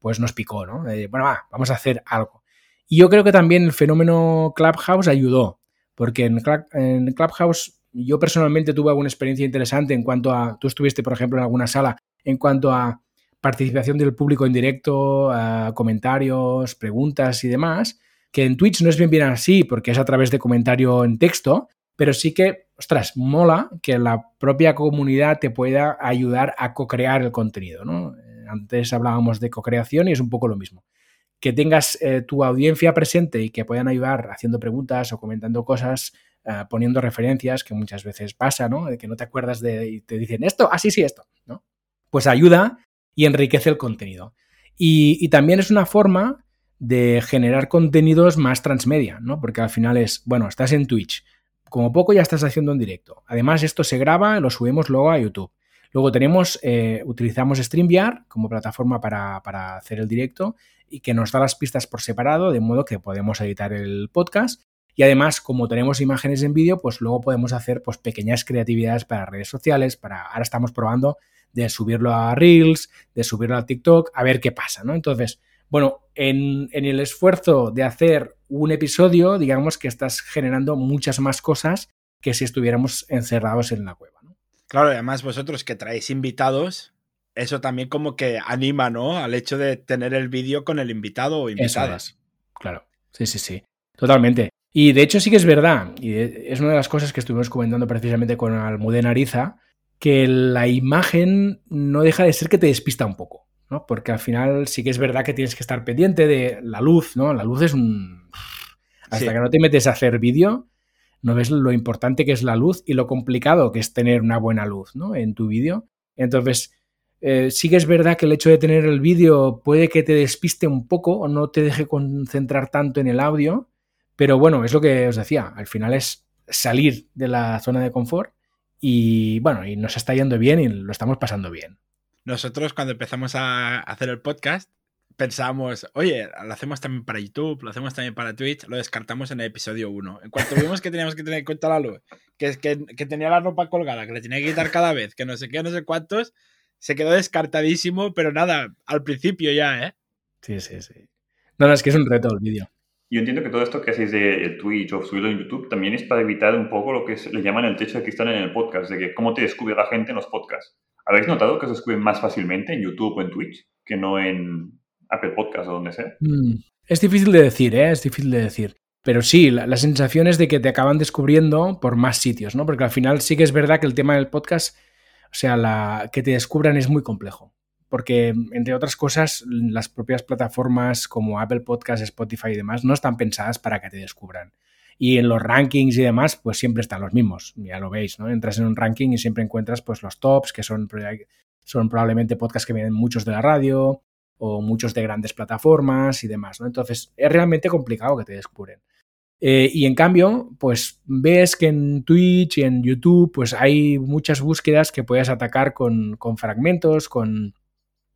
pues nos picó, ¿no? bueno, va, vamos a hacer algo. Y yo creo que también el fenómeno Clubhouse ayudó, porque en, Clubhouse yo personalmente tuve alguna experiencia interesante en cuanto a, tú estuviste, por ejemplo, en alguna sala, en cuanto a participación del público en directo, a comentarios, preguntas y demás, que en Twitch no es bien bien así, porque es a través de comentario en texto, pero sí que, ostras, mola que la propia comunidad te pueda ayudar a co-crear el contenido, ¿no? Antes hablábamos de co-creación y es un poco lo mismo. Que tengas eh, tu audiencia presente y que puedan ayudar haciendo preguntas o comentando cosas, eh, poniendo referencias, que muchas veces pasa, ¿no? De que no te acuerdas de y te dicen esto, así ah, sí, esto, ¿no? Pues ayuda y enriquece el contenido. Y, también es una forma de generar contenidos más transmedia, ¿no? Porque al final es, bueno, estás en Twitch, como poco ya estás haciendo en directo. Además, esto se graba, lo subimos luego a YouTube. Luego tenemos, eh, utilizamos StreamYard como plataforma para, hacer el directo y que nos da las pistas por separado, de modo que podemos editar el podcast. Y además, como tenemos imágenes en vídeo, pues luego podemos hacer pues, pequeñas creatividades para redes sociales. Para, ahora estamos probando de subirlo a Reels, de subirlo a TikTok, a ver qué pasa, ¿no? Entonces, bueno, en, en, el esfuerzo de hacer un episodio, digamos que estás generando muchas más cosas que si estuviéramos encerrados en la cueva. Claro, además vosotros que traéis invitados, eso también como que anima, ¿no? Al hecho de tener el vídeo con el invitado o invitadas. Claro, sí, sí, sí. Totalmente. Y de hecho sí que es verdad, y es una de las cosas que estuvimos comentando precisamente con Almudena Ariza, que la imagen no deja de ser que te despista un poco, ¿no? Porque al final sí que es verdad que tienes que estar pendiente de la luz, ¿no? La luz es un... Hasta que no te metes a hacer vídeo, no ves lo importante que es la luz y lo complicado que es tener una buena luz ¿no? en tu vídeo. Entonces, eh, sí que es verdad que el hecho de tener el vídeo puede que te despiste un poco o no te deje concentrar tanto en el audio, Pero bueno, es lo que os decía, al final es salir de la zona de confort y bueno, y nos está yendo bien y lo estamos pasando bien. Nosotros cuando empezamos a hacer el podcast pensamos, oye, lo hacemos también para YouTube, lo hacemos también para Twitch, lo descartamos en el episodio 1. En cuanto vimos que teníamos que tener en cuenta la luz, que, que, que tenía la ropa colgada, que le tenía que quitar cada vez, que no sé qué, no sé cuántos, se quedó descartadísimo, pero nada, al principio ya, ¿eh? Sí, sí, sí. No, no, es que es un reto el vídeo. Yo entiendo que todo esto que hacéis de Twitch o subirlo en YouTube también es para evitar un poco lo que le llaman el techo de cristal en el podcast, de que cómo te descubre la gente en los podcasts. ¿Habéis notado que se descubren más fácilmente en YouTube o en Twitch que no en Apple Podcast o donde sea? Mm, es difícil de decir, ¿eh? Es difícil de decir. Pero sí, la, sensación es de que te acaban descubriendo por más sitios, ¿no? Porque al final sí que es verdad que el tema del podcast, o sea, la, que te descubran es muy complejo. Porque, entre otras cosas, las propias plataformas como Apple Podcast, Spotify y demás no están pensadas para que te descubran. Y en los rankings y demás, pues siempre están los mismos, ya lo veis, ¿no? Entras en un ranking y siempre encuentras pues los tops, que son probablemente podcasts que vienen muchos de la radio, o muchos de grandes plataformas y demás, ¿no? Entonces es realmente complicado que te descubren. Eh, y en cambio, pues ves que en Twitch y en YouTube, pues hay muchas búsquedas que puedes atacar con, con fragmentos, con,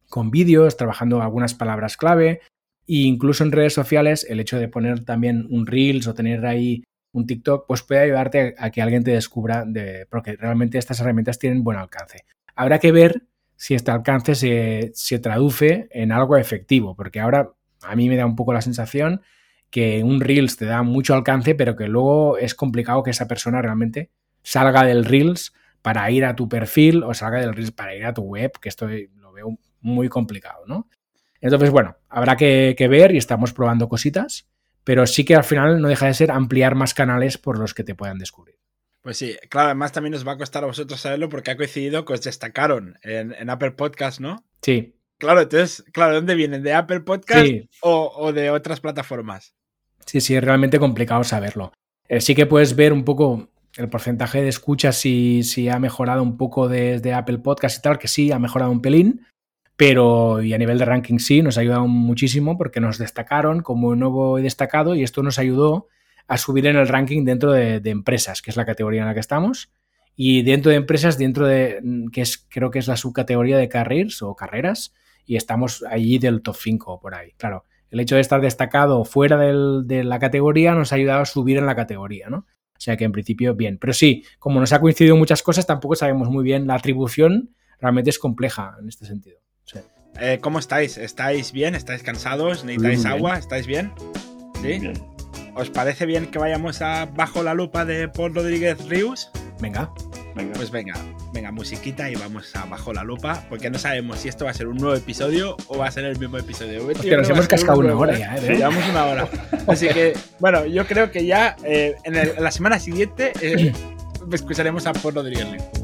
con vídeos, trabajando algunas palabras clave. E incluso en redes sociales, el hecho de poner también un Reels o tener ahí un TikTok, pues puede ayudarte a que alguien te descubra, de, porque realmente estas herramientas tienen buen alcance. Habrá que ver si este alcance se, se, traduce en algo efectivo, porque ahora a mí me da un poco la sensación que un Reels te da mucho alcance, pero que luego es complicado que esa persona realmente salga del Reels para ir a tu perfil o salga del Reels para ir a tu web, que esto lo veo muy complicado, ¿no? Entonces, bueno, habrá que, que ver y estamos probando cositas, pero sí que al final no deja de ser ampliar más canales por los que te puedan descubrir. Pues sí, claro, además también nos va a costar a vosotros saberlo porque ha coincidido que os destacaron en, en Apple Podcast, ¿no? Sí. Claro, entonces, claro, ¿dónde vienen? ¿De Apple Podcast sí. o, o, de otras plataformas? Sí, sí, es realmente complicado saberlo. Eh, sí que puedes ver un poco el porcentaje de escuchas si, si ha mejorado un poco desde Apple Podcast y tal, que sí, ha mejorado un pelín, pero y a nivel de ranking sí, nos ha ayudado muchísimo porque nos destacaron como nuevo y destacado y esto nos ayudó a subir en el ranking dentro de, de, empresas, que es la categoría en la que estamos. Y dentro de empresas, dentro de, que es, creo que es la subcategoría de careers o carreras, y estamos allí del top 5 por ahí. Claro, el hecho de estar destacado fuera del, de la categoría nos ha ayudado a subir en la categoría, ¿no? O sea que en principio bien. Pero sí, como nos ha coincidido muchas cosas, tampoco sabemos muy bien. La atribución realmente es compleja en este sentido. Sí. Eh, ¿Cómo estáis? ¿Estáis bien? ¿Estáis cansados? ¿Necesitáis agua? ¿Estáis bien? ¿Sí? Bien. ¿Os parece bien que vayamos a Bajo la Lupa de Paul Rodríguez Rius? Venga. venga. Pues venga, venga, musiquita y vamos a Bajo la Lupa, porque no sabemos si esto va a ser un nuevo episodio o va a ser el mismo episodio. Hostia, nos hemos cascado una hora ya, ¿eh? Llevamos una hora. Así que, bueno, yo creo que ya eh, en, el, en, la semana siguiente eh, *clears throat* escucharemos a Paul Rodríguez Rius.